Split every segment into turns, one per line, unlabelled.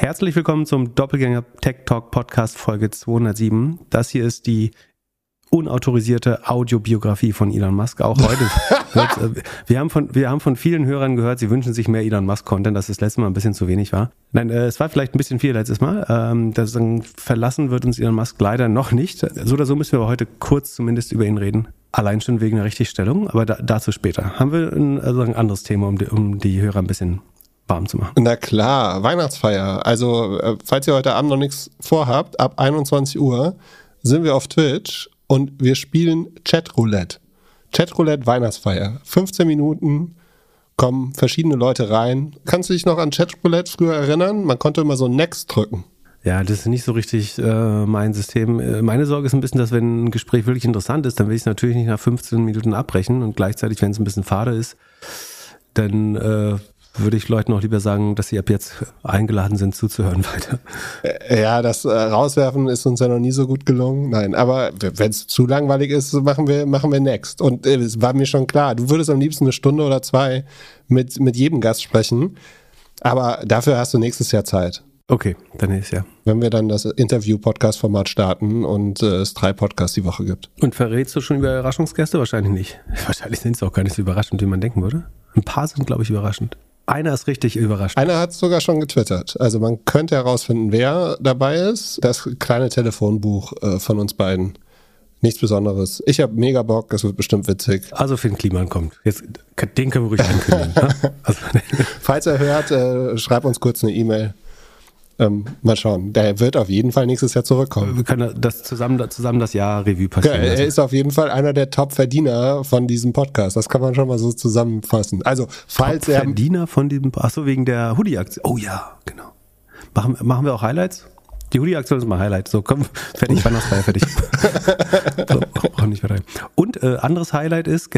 Herzlich willkommen zum Doppelgänger Tech Talk Podcast Folge 207. Das hier ist die unautorisierte Audiobiografie von Elon Musk. Auch heute wird, äh, wir haben von wir haben von vielen Hörern gehört, sie wünschen sich mehr Elon Musk Content, dass das letzte Mal ein bisschen zu wenig war. Nein, äh, es war vielleicht ein bisschen viel letztes Mal. Ähm, das verlassen wird uns Elon Musk leider noch nicht. So oder so müssen wir aber heute kurz zumindest über ihn reden. Allein schon wegen der Richtigstellung, aber da, dazu später. Haben wir ein, also ein anderes Thema, um die, um die Hörer ein bisschen warm zu machen.
Na klar, Weihnachtsfeier. Also, äh, falls ihr heute Abend noch nichts vorhabt, ab 21 Uhr sind wir auf Twitch und wir spielen Chatroulette. Chatroulette Weihnachtsfeier. 15 Minuten kommen verschiedene Leute rein. Kannst du dich noch an Chatroulette früher erinnern? Man konnte immer so Next drücken.
Ja, das ist nicht so richtig äh, mein System. Äh, meine Sorge ist ein bisschen, dass wenn ein Gespräch wirklich interessant ist, dann will ich es natürlich nicht nach 15 Minuten abbrechen und gleichzeitig, wenn es ein bisschen fade ist, dann äh, würde ich Leuten auch lieber sagen, dass sie ab jetzt eingeladen sind, zuzuhören weiter.
Äh, ja, das äh, Rauswerfen ist uns ja noch nie so gut gelungen. Nein, aber wenn es zu langweilig ist, machen wir, machen wir next. Und äh, es war mir schon klar, du würdest am liebsten eine Stunde oder zwei mit, mit jedem Gast sprechen. Aber dafür hast du nächstes Jahr Zeit.
Okay, dann ist ja.
Wenn wir dann das Interview-Podcast-Format starten und äh, es drei Podcasts die Woche gibt.
Und verrätst du schon über Überraschungsgäste? Wahrscheinlich nicht. Wahrscheinlich sind es auch gar nicht so überraschend, wie man denken würde. Ein paar sind, glaube ich, überraschend. Einer ist richtig überrascht.
Einer hat es sogar schon getwittert. Also man könnte herausfinden, wer dabei ist. Das kleine Telefonbuch äh, von uns beiden. Nichts Besonderes. Ich habe mega Bock, das wird bestimmt witzig.
Also Finn Kliman kommt. Jetzt, den können wir ruhig ankündigen.
ne? also, Falls er hört, äh, schreib uns kurz eine E-Mail. Ähm, mal schauen. Der wird auf jeden Fall nächstes Jahr zurückkommen.
Wir können das zusammen, zusammen das Jahr Revue passieren.
Ja, er ist auf jeden Fall einer der Top-Verdiener von diesem Podcast. Das kann man schon mal so zusammenfassen. Also, falls
Top er. Verdiener von diesem, achso, wegen der Hoodie-Aktion. Oh ja, genau. Machen, machen wir auch Highlights? Die Hoodie-Aktion ist mal Highlight. So, komm, fertig, Weihnachtsfeier, fertig. so, brauch nicht weiter. Und äh, anderes Highlight ist,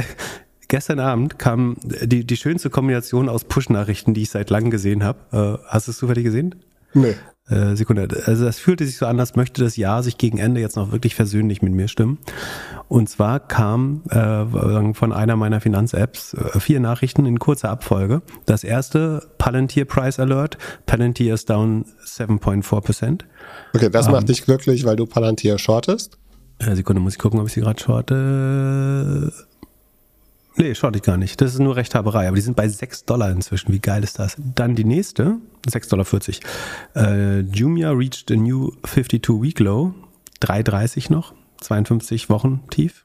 gestern Abend kam die, die schönste Kombination aus Push-Nachrichten, die ich seit langem gesehen habe. Äh, hast du es zufällig gesehen?
Nee.
Äh, Sekunde. Also das fühlte sich so an, als möchte das Jahr sich gegen Ende jetzt noch wirklich versöhnlich mit mir stimmen. Und zwar kam äh, von einer meiner Finanz-Apps äh, vier Nachrichten in kurzer Abfolge. Das erste, Palantir Price Alert. Palantir ist down 7.4%.
Okay, das macht ähm, dich glücklich, weil du Palantir shortest?
Äh, Sekunde, muss ich gucken, ob ich sie gerade shorte. Nee, schaut ich gar nicht. Das ist nur Rechthaberei. Aber die sind bei 6 Dollar inzwischen. Wie geil ist das? Dann die nächste, 6,40 Dollar. Äh, Jumia reached a new 52-week low. 3,30 noch. 52 Wochen tief.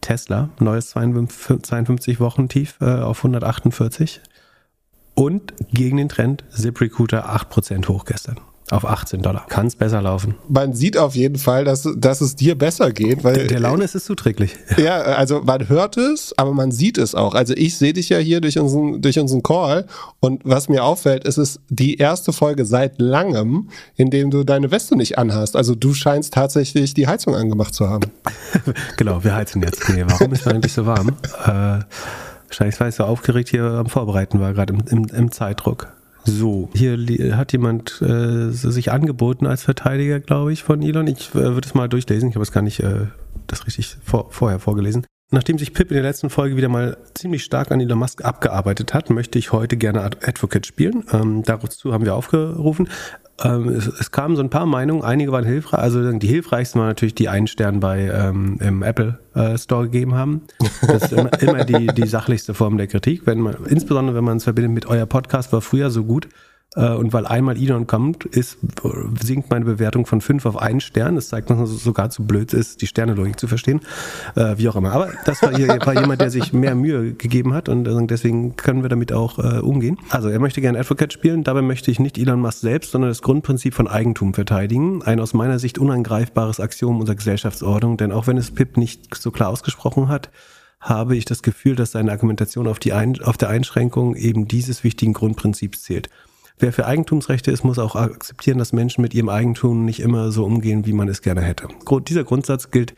Tesla, neues 52 Wochen tief äh, auf 148. Und gegen den Trend ZipRecruiter 8% hoch gestern auf 18 Dollar. Kann es besser laufen.
Man sieht auf jeden Fall, dass, dass es dir besser geht. Weil,
der, der Laune ist es zuträglich.
Ja, also man hört es, aber man sieht es auch. Also ich sehe dich ja hier durch unseren, durch unseren Call und was mir auffällt, ist es die erste Folge seit langem, in dem du deine Weste nicht anhast. Also du scheinst tatsächlich die Heizung angemacht zu haben.
genau, wir heizen jetzt. Nee, warum ist man eigentlich so warm? Äh, wahrscheinlich, weil ich so aufgeregt hier am Vorbereiten war, gerade im, im, im Zeitdruck. So, hier hat jemand äh, sich angeboten als Verteidiger, glaube ich, von Elon. Ich äh, würde es mal durchlesen. Ich habe es gar nicht äh, das richtig vor, vorher vorgelesen. Nachdem sich Pip in der letzten Folge wieder mal ziemlich stark an Elon Musk abgearbeitet hat, möchte ich heute gerne Advocate spielen. Ähm, dazu haben wir aufgerufen. Ähm, es, es, kamen so ein paar Meinungen, einige waren hilfreich. Also die hilfreichsten waren natürlich die einen Stern bei ähm, im Apple äh, Store gegeben haben. Das ist immer, immer die, die sachlichste Form der Kritik. Wenn man, insbesondere wenn man es verbindet mit euer Podcast, war früher so gut. Äh, und weil einmal Elon kommt, ist, sinkt meine Bewertung von fünf auf einen Stern. Das zeigt, dass es sogar zu blöd ist, die Sternelogik zu verstehen. Äh, wie auch immer. Aber das war, hier, war jemand, der sich mehr Mühe gegeben hat und äh, deswegen können wir damit auch äh, umgehen. Also er möchte gerne Advocate spielen. Dabei möchte ich nicht Elon Musk selbst, sondern das Grundprinzip von Eigentum verteidigen. Ein aus meiner Sicht unangreifbares Axiom unserer Gesellschaftsordnung. Denn auch wenn es Pip nicht so klar ausgesprochen hat, habe ich das Gefühl, dass seine Argumentation auf, die Ein auf der Einschränkung eben dieses wichtigen Grundprinzips zählt. Wer für Eigentumsrechte ist, muss auch akzeptieren, dass Menschen mit ihrem Eigentum nicht immer so umgehen, wie man es gerne hätte. Dieser Grundsatz gilt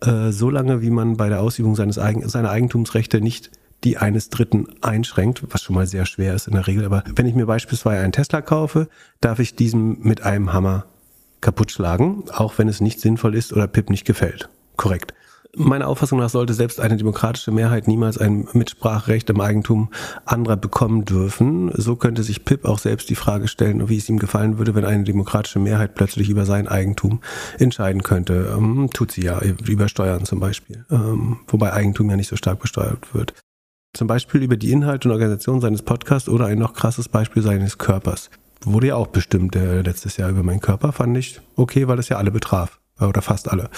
äh, so lange, wie man bei der Ausübung seines Eigen seiner Eigentumsrechte nicht die eines Dritten einschränkt, was schon mal sehr schwer ist in der Regel. Aber wenn ich mir beispielsweise einen Tesla kaufe, darf ich diesen mit einem Hammer kaputt schlagen, auch wenn es nicht sinnvoll ist oder Pip nicht gefällt. Korrekt. Meiner Auffassung nach sollte selbst eine demokratische Mehrheit niemals ein Mitspracherecht im Eigentum anderer bekommen dürfen. So könnte sich Pip auch selbst die Frage stellen, wie es ihm gefallen würde, wenn eine demokratische Mehrheit plötzlich über sein Eigentum entscheiden könnte. Ähm, tut sie ja, über Steuern zum Beispiel. Ähm, wobei Eigentum ja nicht so stark besteuert wird. Zum Beispiel über die Inhalte und Organisation seines Podcasts oder ein noch krasses Beispiel seines Körpers. Wurde ja auch bestimmt äh, letztes Jahr über meinen Körper, fand ich okay, weil das ja alle betraf oder fast alle.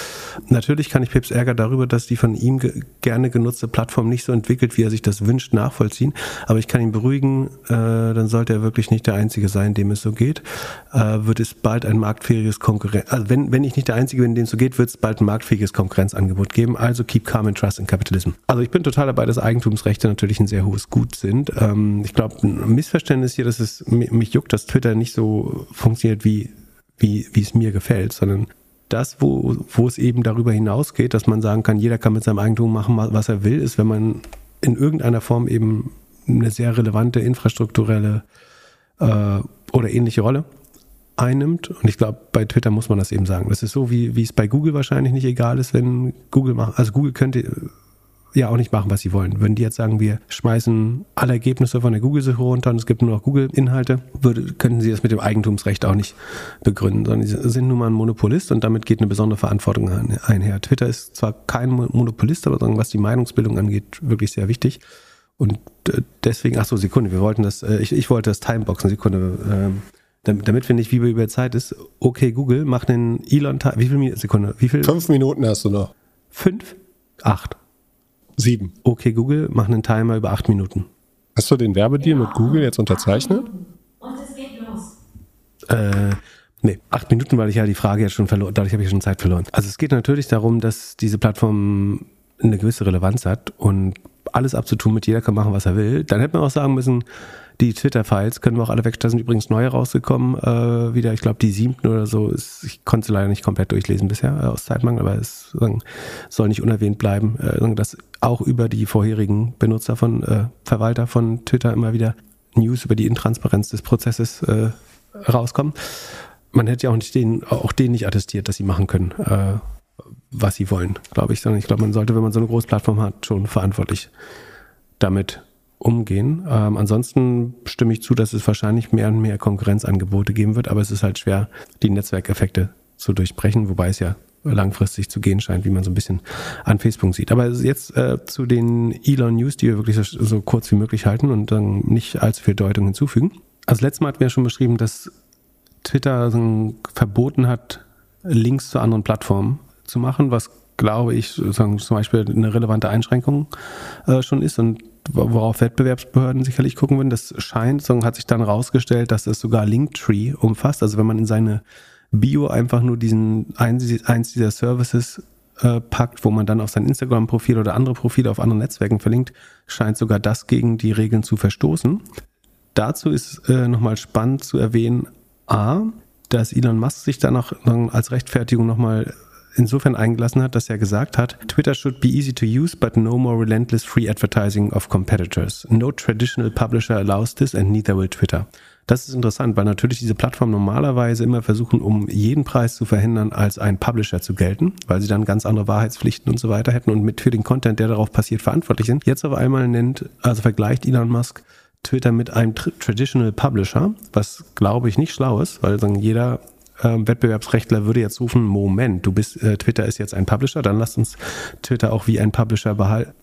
Natürlich kann ich Pips Ärger darüber, dass die von ihm ge gerne genutzte Plattform nicht so entwickelt, wie er sich das wünscht, nachvollziehen. Aber ich kann ihn beruhigen, äh, dann sollte er wirklich nicht der Einzige sein, dem es so geht. Äh, wird es bald ein marktfähiges Konkurrenz, also wenn, wenn ich nicht der Einzige bin, dem es so geht, wird es bald ein marktfähiges Konkurrenzangebot geben. Also keep calm and trust in capitalism. Also ich bin total dabei, dass Eigentumsrechte natürlich ein sehr hohes Gut sind. Ähm, ich glaube, ein Missverständnis hier, dass es mich juckt, dass Twitter nicht so funktioniert, wie wie, wie es mir gefällt, sondern das, wo, wo es eben darüber hinausgeht, dass man sagen kann, jeder kann mit seinem Eigentum machen, was er will, ist, wenn man in irgendeiner Form eben eine sehr relevante infrastrukturelle äh, oder ähnliche Rolle einnimmt. Und ich glaube, bei Twitter muss man das eben sagen. Das ist so, wie, wie es bei Google wahrscheinlich nicht egal ist, wenn Google macht. Also Google könnte ja auch nicht machen, was sie wollen. Wenn die jetzt sagen, wir schmeißen alle Ergebnisse von der Google-Suche runter und es gibt nur noch Google-Inhalte, könnten sie das mit dem Eigentumsrecht auch nicht begründen, sondern sie sind nun mal ein Monopolist und damit geht eine besondere Verantwortung einher. Twitter ist zwar kein Monopolist, aber was die Meinungsbildung angeht, wirklich sehr wichtig. Und äh, deswegen, ach so, Sekunde, wir wollten das, äh, ich, ich wollte das Timeboxen, Sekunde, ähm, damit, damit wir nicht wie über Zeit ist, okay, Google, mach einen Elon, wie viel Sekunde, wie viel?
Fünf Minuten hast du noch.
Fünf? Acht.
Sieben.
Okay, Google, mach einen Timer über acht Minuten.
Hast du den Werbedeal mit Google jetzt unterzeichnet? Und es geht
los. Äh, nee, acht Minuten, weil ich ja die Frage jetzt schon verloren, dadurch habe ich schon Zeit verloren. Also es geht natürlich darum, dass diese Plattform eine gewisse Relevanz hat und alles abzutun mit jeder kann machen, was er will. Dann hätte man auch sagen müssen, die Twitter-Files können wir auch alle weg. Da sind übrigens neue rausgekommen. Äh, wieder, ich glaube, die siebten oder so. Ist, ich konnte sie leider nicht komplett durchlesen bisher äh, aus Zeitmangel, aber es soll nicht unerwähnt bleiben, äh, dass auch über die vorherigen Benutzer von äh, Verwalter von Twitter immer wieder News über die Intransparenz des Prozesses äh, rauskommen. Man hätte ja auch nicht denen, auch denen nicht attestiert, dass sie machen können, äh, was sie wollen, glaube ich. Sondern ich glaube, man sollte, wenn man so eine große Plattform hat, schon verantwortlich damit umgehen. Ähm, ansonsten stimme ich zu, dass es wahrscheinlich mehr und mehr Konkurrenzangebote geben wird, aber es ist halt schwer, die Netzwerkeffekte zu durchbrechen, wobei es ja langfristig zu gehen scheint, wie man so ein bisschen an Facebook sieht. Aber jetzt äh, zu den Elon News, die wir wirklich so, so kurz wie möglich halten und dann nicht allzu viel Deutung hinzufügen. Also letztes Mal hatten wir schon beschrieben, dass Twitter verboten hat, Links zu anderen Plattformen zu machen, was glaube ich sagen, zum Beispiel eine relevante Einschränkung äh, schon ist und worauf Wettbewerbsbehörden sicherlich gucken würden. Das scheint, so hat sich dann rausgestellt, dass es sogar Linktree umfasst. Also wenn man in seine Bio einfach nur diesen eins dieser Services äh, packt, wo man dann auf sein Instagram-Profil oder andere Profile auf anderen Netzwerken verlinkt, scheint sogar das gegen die Regeln zu verstoßen. Dazu ist äh, nochmal spannend zu erwähnen, a, dass Elon Musk sich dann noch als Rechtfertigung nochmal insofern eingelassen hat, dass er gesagt hat, Twitter should be easy to use, but no more relentless free advertising of competitors. No traditional publisher allows this and neither will Twitter. Das ist interessant, weil natürlich diese Plattformen normalerweise immer versuchen, um jeden Preis zu verhindern, als ein Publisher zu gelten, weil sie dann ganz andere Wahrheitspflichten und so weiter hätten und mit für den Content, der darauf passiert, verantwortlich sind. Jetzt auf einmal nennt, also vergleicht Elon Musk Twitter mit einem Traditional Publisher, was glaube ich nicht schlau ist, weil dann jeder ähm, Wettbewerbsrechtler würde jetzt rufen, Moment, du bist, äh, Twitter ist jetzt ein Publisher, dann lass uns Twitter auch wie ein Publisher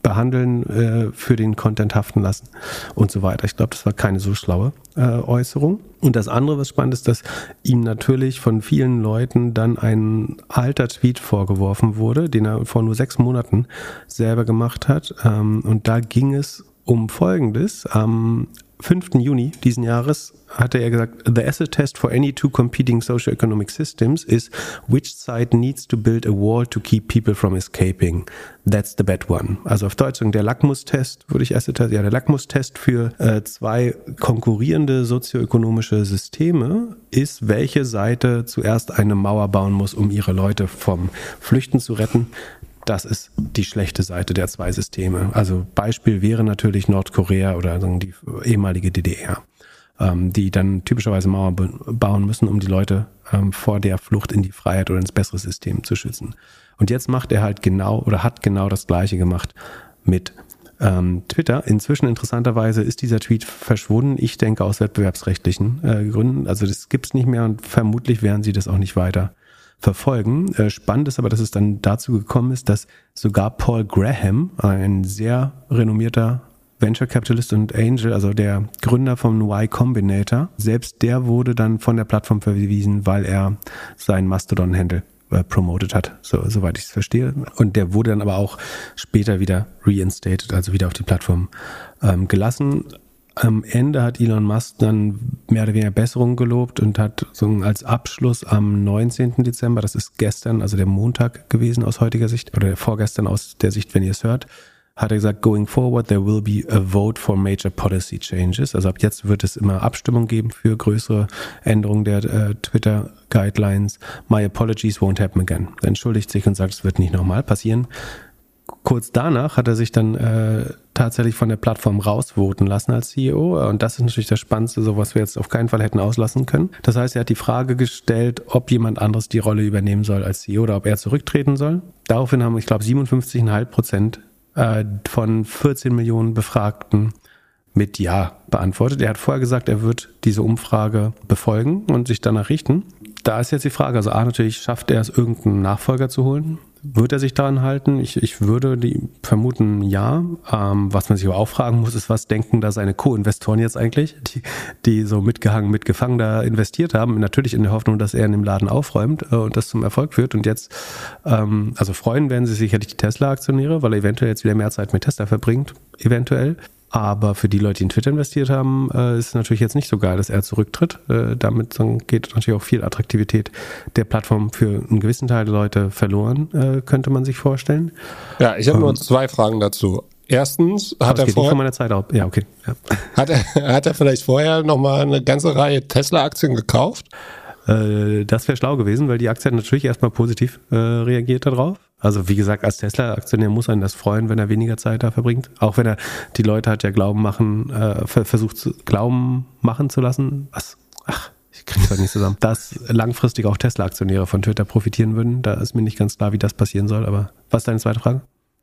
behandeln, äh, für den Content haften lassen und so weiter. Ich glaube, das war keine so schlaue äh, Äußerung. Und das andere, was spannend ist, dass ihm natürlich von vielen Leuten dann ein alter Tweet vorgeworfen wurde, den er vor nur sechs Monaten selber gemacht hat. Ähm, und da ging es um Folgendes. Am 5. Juni diesen Jahres hatte er gesagt, the acid test for any two competing socioeconomic systems is which side needs to build a wall to keep people from escaping. That's the bad one. Also auf Deutsch der Lackmustest, würde ich acid test, ja, der Lackmustest für äh, zwei konkurrierende sozioökonomische Systeme ist, welche Seite zuerst eine Mauer bauen muss, um ihre Leute vom Flüchten zu retten das ist die schlechte Seite der zwei Systeme. Also Beispiel wäre natürlich Nordkorea oder die ehemalige DDR, ähm, die dann typischerweise Mauern bauen müssen, um die Leute ähm, vor der Flucht in die Freiheit oder ins bessere System zu schützen. Und jetzt macht er halt genau oder hat genau das Gleiche gemacht mit ähm, Twitter. Inzwischen interessanterweise ist dieser Tweet verschwunden. Ich denke aus wettbewerbsrechtlichen äh, Gründen. Also das gibt's nicht mehr und vermutlich werden sie das auch nicht weiter verfolgen. Äh, spannend ist aber, dass es dann dazu gekommen ist, dass sogar Paul Graham, ein sehr renommierter Venture Capitalist und Angel, also der Gründer vom Y Combinator, selbst der wurde dann von der Plattform verwiesen, weil er seinen Mastodon-Handle äh, promoted hat, so, soweit ich es verstehe. Und der wurde dann aber auch später wieder reinstated, also wieder auf die Plattform ähm, gelassen. Am Ende hat Elon Musk dann mehr oder weniger Besserungen gelobt und hat so als Abschluss am 19. Dezember, das ist gestern, also der Montag gewesen aus heutiger Sicht, oder vorgestern aus der Sicht, wenn ihr es hört, hat er gesagt, going forward, there will be a vote for major policy changes. Also ab jetzt wird es immer Abstimmung geben für größere Änderungen der äh, Twitter Guidelines. My apologies won't happen again. Er entschuldigt sich und sagt, es wird nicht nochmal passieren. Kurz danach hat er sich dann äh, tatsächlich von der Plattform rausvoten lassen als CEO. Und das ist natürlich das Spannendste, so was wir jetzt auf keinen Fall hätten auslassen können. Das heißt, er hat die Frage gestellt, ob jemand anderes die Rolle übernehmen soll als CEO oder ob er zurücktreten soll. Daraufhin haben, ich glaube, 57,5 Prozent äh, von 14 Millionen Befragten mit Ja beantwortet. Er hat vorher gesagt, er wird diese Umfrage befolgen und sich danach richten. Da ist jetzt die Frage, also A, natürlich schafft er es, irgendeinen Nachfolger zu holen. Wird er sich daran halten? Ich, ich würde die vermuten, ja. Ähm, was man sich aber auch fragen muss, ist, was denken da seine Co-Investoren jetzt eigentlich, die, die so mitgehangen, mitgefangen da investiert haben? Natürlich in der Hoffnung, dass er in dem Laden aufräumt äh, und das zum Erfolg führt. Und jetzt, ähm, also freuen werden sie sicherlich die Tesla-Aktionäre, weil er eventuell jetzt wieder mehr Zeit mit Tesla verbringt, eventuell. Aber für die Leute, die in Twitter investiert haben, äh, ist es natürlich jetzt nicht so geil, dass er zurücktritt. Äh, damit geht natürlich auch viel Attraktivität der Plattform für einen gewissen Teil der Leute verloren, äh, könnte man sich vorstellen.
Ja, ich habe ähm, nur zwei Fragen dazu. Erstens hat er
vorher meiner Zeit ab. Ja, okay. Ja.
Hat er hat er vielleicht vorher noch mal eine ganze Reihe Tesla Aktien gekauft?
Äh, das wäre schlau gewesen, weil die Aktie hat natürlich erstmal positiv äh, reagiert darauf. Also wie gesagt, als Tesla-Aktionär muss einen das freuen, wenn er weniger Zeit da verbringt. Auch wenn er die Leute hat ja Glauben machen, äh, versucht zu, Glauben machen zu lassen. Was? Ach, ich krieg's halt nicht zusammen. Dass langfristig auch Tesla-Aktionäre von Twitter profitieren würden. Da ist mir nicht ganz klar, wie das passieren soll. Aber was ist deine zweite Frage?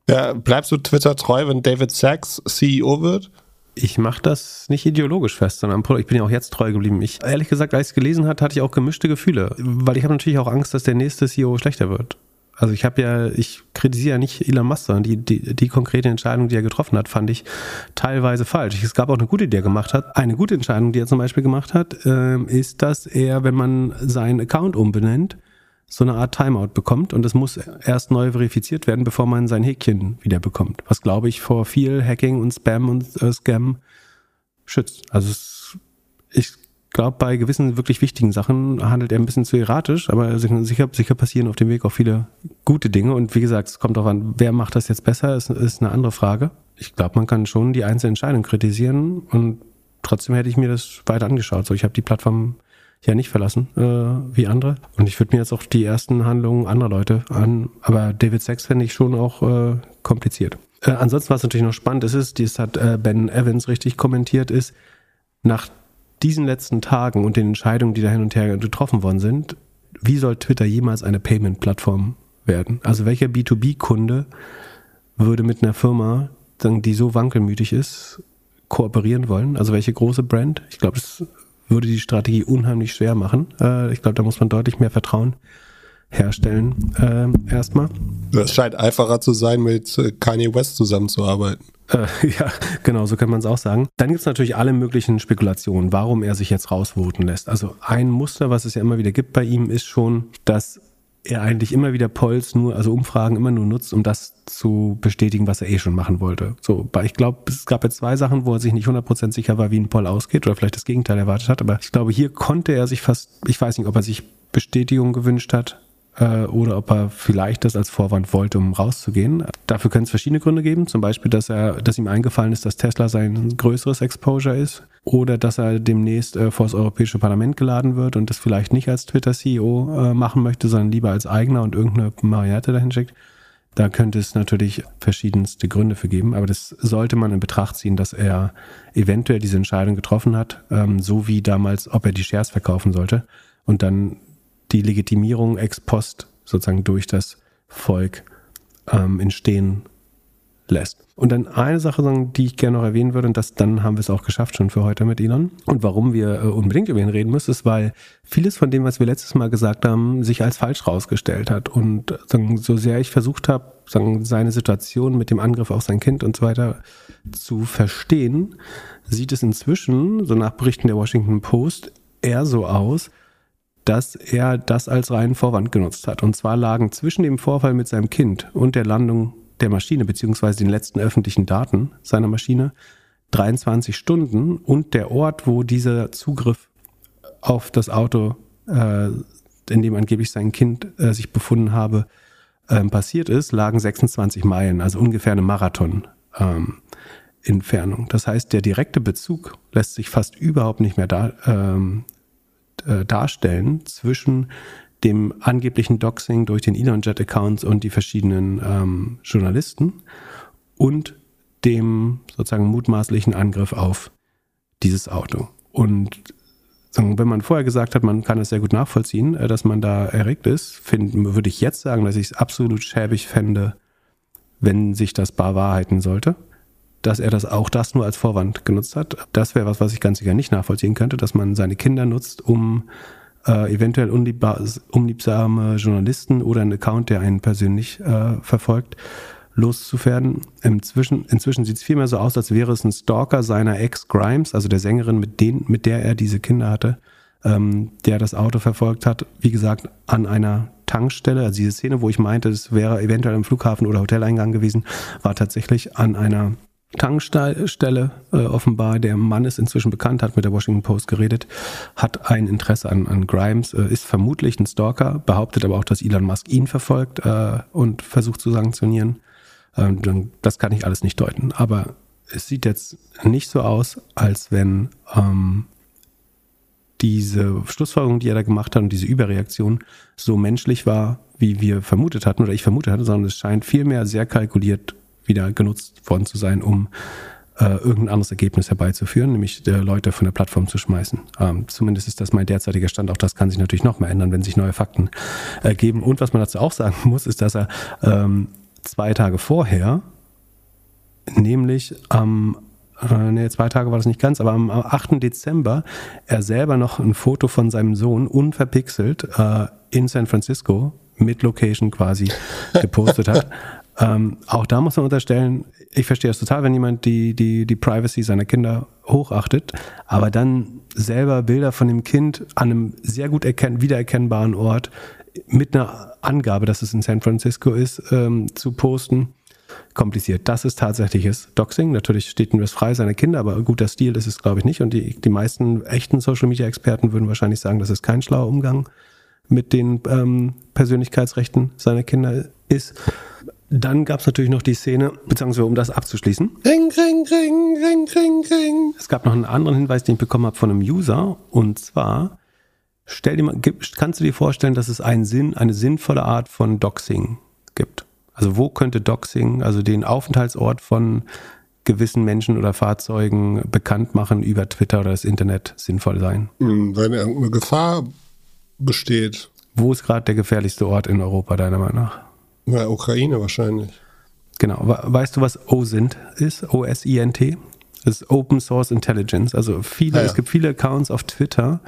Ja, bleibst du Twitter treu, wenn David Sachs CEO wird?
Ich mache das nicht ideologisch fest, sondern ich bin ja auch jetzt treu geblieben. Ich ehrlich gesagt, als ich es gelesen hat, hatte ich auch gemischte Gefühle, weil ich habe natürlich auch Angst, dass der nächste CEO schlechter wird. Also ich habe ja, ich kritisiere ja nicht Elon Musk, sondern die, die, die konkrete Entscheidung, die er getroffen hat, fand ich teilweise falsch. Es gab auch eine gute, die er gemacht hat. Eine gute Entscheidung, die er zum Beispiel gemacht hat, äh, ist, dass er, wenn man seinen Account umbenennt, so eine Art Timeout bekommt und es muss erst neu verifiziert werden, bevor man sein Häkchen wieder bekommt. Was glaube ich vor viel Hacking und Spam und äh, Scam schützt. Also es, ich glaube, bei gewissen wirklich wichtigen Sachen handelt er ein bisschen zu erratisch, aber sicher, sicher passieren auf dem Weg auch viele gute Dinge. Und wie gesagt, es kommt auch an, wer macht das jetzt besser, ist, ist eine andere Frage. Ich glaube, man kann schon die einzelne Entscheidung kritisieren und trotzdem hätte ich mir das weiter angeschaut. So, ich habe die Plattform ja nicht verlassen äh, wie andere. Und ich würde mir jetzt auch die ersten Handlungen anderer Leute an, aber David Sachs fände ich schon auch äh, kompliziert. Äh, ansonsten, was natürlich noch spannend ist, ist, dies hat äh, Ben Evans richtig kommentiert, ist, nach diesen letzten Tagen und den Entscheidungen, die da hin und her getroffen worden sind, wie soll Twitter jemals eine Payment-Plattform werden? Also welcher B2B-Kunde würde mit einer Firma, die so wankelmütig ist, kooperieren wollen? Also welche große Brand? Ich glaube, das würde die Strategie unheimlich schwer machen. Äh, ich glaube, da muss man deutlich mehr Vertrauen herstellen. Äh, erstmal.
Es scheint einfacher zu sein, mit äh, Kanye West zusammenzuarbeiten.
Äh, ja, genau, so kann man es auch sagen. Dann gibt es natürlich alle möglichen Spekulationen, warum er sich jetzt rausvoten lässt. Also ein Muster, was es ja immer wieder gibt bei ihm, ist schon, dass er eigentlich immer wieder Polls nur, also Umfragen immer nur nutzt, um das zu bestätigen, was er eh schon machen wollte. So, ich glaube, es gab jetzt zwei Sachen, wo er sich nicht 100% sicher war, wie ein Poll ausgeht oder vielleicht das Gegenteil erwartet hat, aber ich glaube, hier konnte er sich fast, ich weiß nicht, ob er sich Bestätigung gewünscht hat, oder ob er vielleicht das als Vorwand wollte, um rauszugehen. Dafür können es verschiedene Gründe geben. Zum Beispiel, dass er, dass ihm eingefallen ist, dass Tesla sein größeres Exposure ist oder dass er demnächst äh, vor das Europäische Parlament geladen wird und das vielleicht nicht als Twitter-CEO äh, machen möchte, sondern lieber als eigener und irgendeine Mariette dahin schickt. Da könnte es natürlich verschiedenste Gründe für geben, aber das sollte man in Betracht ziehen, dass er eventuell diese Entscheidung getroffen hat, ähm, so wie damals, ob er die Shares verkaufen sollte und dann die Legitimierung ex post sozusagen durch das Volk ähm, entstehen lässt. Und dann eine Sache, die ich gerne noch erwähnen würde, und das, dann haben wir es auch geschafft schon für heute mit Elon. Und warum wir äh, unbedingt über ihn reden müssen, ist, weil vieles von dem, was wir letztes Mal gesagt haben, sich als falsch rausgestellt hat. Und sagen, so sehr ich versucht habe, seine Situation mit dem Angriff auf sein Kind und so weiter zu verstehen, sieht es inzwischen, so nach Berichten der Washington Post, eher so aus, dass er das als reinen Vorwand genutzt hat. Und zwar lagen zwischen dem Vorfall mit seinem Kind und der Landung der Maschine, beziehungsweise den letzten öffentlichen Daten seiner Maschine, 23 Stunden und der Ort, wo dieser Zugriff auf das Auto, äh, in dem angeblich sein Kind äh, sich befunden habe, ähm, passiert ist, lagen 26 Meilen, also ungefähr eine Marathon. Ähm, Entfernung. Das heißt, der direkte Bezug lässt sich fast überhaupt nicht mehr da, ähm, äh, darstellen zwischen dem angeblichen Doxing durch den ElonJet-Accounts und die verschiedenen ähm, Journalisten und dem sozusagen mutmaßlichen Angriff auf dieses Auto. Und wenn man vorher gesagt hat, man kann es sehr gut nachvollziehen, äh, dass man da erregt ist, find, würde ich jetzt sagen, dass ich es absolut schäbig fände, wenn sich das bar wahrheiten sollte. Dass er das auch das nur als Vorwand genutzt hat. Das wäre was, was ich ganz sicher nicht nachvollziehen könnte, dass man seine Kinder nutzt, um äh, eventuell unliebsame Journalisten oder einen Account, der einen persönlich äh, verfolgt, loszuwerden. Inzwischen, inzwischen sieht es vielmehr so aus, als wäre es ein Stalker seiner Ex Grimes, also der Sängerin, mit, denen, mit der er diese Kinder hatte, ähm, der das Auto verfolgt hat. Wie gesagt, an einer Tankstelle, also diese Szene, wo ich meinte, es wäre eventuell im Flughafen oder Hoteleingang gewesen, war tatsächlich an einer Tankstelle äh, offenbar. Der Mann ist inzwischen bekannt, hat mit der Washington Post geredet, hat ein Interesse an, an Grimes, äh, ist vermutlich ein Stalker, behauptet aber auch, dass Elon Musk ihn verfolgt äh, und versucht zu sanktionieren. Ähm, das kann ich alles nicht deuten. Aber es sieht jetzt nicht so aus, als wenn ähm, diese Schlussfolgerung, die er da gemacht hat und diese Überreaktion so menschlich war, wie wir vermutet hatten oder ich vermutet hatte, sondern es scheint vielmehr sehr kalkuliert wieder genutzt worden zu sein, um äh, irgendein anderes Ergebnis herbeizuführen, nämlich äh, Leute von der Plattform zu schmeißen. Ähm, zumindest ist das mein derzeitiger Stand. Auch das kann sich natürlich noch mehr ändern, wenn sich neue Fakten ergeben. Und was man dazu auch sagen muss, ist, dass er ähm, zwei Tage vorher, nämlich am äh, nee, zwei Tage war das nicht ganz, aber am 8. Dezember er selber noch ein Foto von seinem Sohn unverpixelt äh, in San Francisco mit Location quasi gepostet hat. Ähm, auch da muss man unterstellen, ich verstehe das total, wenn jemand die, die, die Privacy seiner Kinder hochachtet, aber dann selber Bilder von dem Kind an einem sehr gut erkenn wiedererkennbaren Ort mit einer Angabe, dass es in San Francisco ist, ähm, zu posten, kompliziert. Das ist tatsächliches Doxing. Natürlich steht ihm das frei, seine Kinder, aber guter Stil ist es, glaube ich, nicht. Und die, die meisten echten Social-Media-Experten würden wahrscheinlich sagen, das ist kein schlauer Umgang mit den ähm, Persönlichkeitsrechten seiner Kinder ist. Dann gab es natürlich noch die Szene, beziehungsweise um das abzuschließen. Ring, ring, ring, ring, ring, ring. Es gab noch einen anderen Hinweis, den ich bekommen habe von einem User. Und zwar, stell dir mal, kannst du dir vorstellen, dass es einen Sinn, eine sinnvolle Art von Doxing gibt? Also wo könnte Doxing, also den Aufenthaltsort von gewissen Menschen oder Fahrzeugen bekannt machen über Twitter oder das Internet sinnvoll sein?
Hm, wenn irgendeine Gefahr besteht.
Wo ist gerade der gefährlichste Ort in Europa, deiner Meinung nach?
Ja, Ukraine wahrscheinlich.
Genau. Weißt du, was OSINT ist? O-S-I-N-T? Das ist Open Source Intelligence. Also viele, ah, ja. es gibt viele Accounts auf Twitter,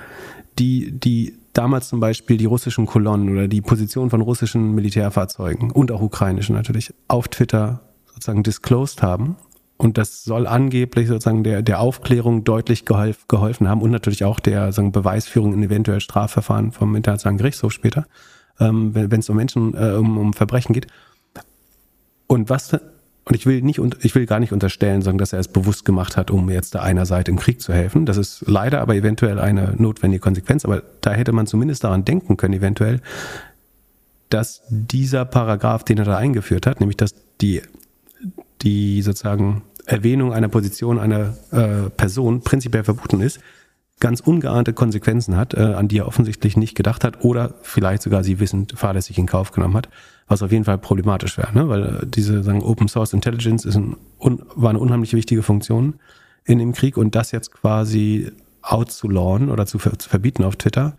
die, die damals zum Beispiel die russischen Kolonnen oder die Position von russischen Militärfahrzeugen und auch ukrainischen natürlich auf Twitter sozusagen disclosed haben. Und das soll angeblich sozusagen der, der Aufklärung deutlich geholf, geholfen haben und natürlich auch der sagen, Beweisführung in eventuell Strafverfahren vom Internationalen Gerichtshof später ähm, wenn es um Menschen, äh, um, um Verbrechen geht. Und was, und ich will nicht, ich will gar nicht unterstellen, sagen, dass er es bewusst gemacht hat, um jetzt da einer Seite im Krieg zu helfen. Das ist leider aber eventuell eine notwendige Konsequenz. Aber da hätte man zumindest daran denken können, eventuell, dass dieser Paragraph, den er da eingeführt hat, nämlich dass die, die sozusagen Erwähnung einer Position einer äh, Person prinzipiell verboten ist, ganz ungeahnte Konsequenzen hat, äh, an die er offensichtlich nicht gedacht hat oder vielleicht sogar sie wissend fahrlässig in Kauf genommen hat, was auf jeden Fall problematisch wäre, ne? weil äh, diese sagen Open Source Intelligence ist ein, un, war eine unheimlich wichtige Funktion in dem Krieg und das jetzt quasi outzulawen oder zu, zu verbieten auf Twitter,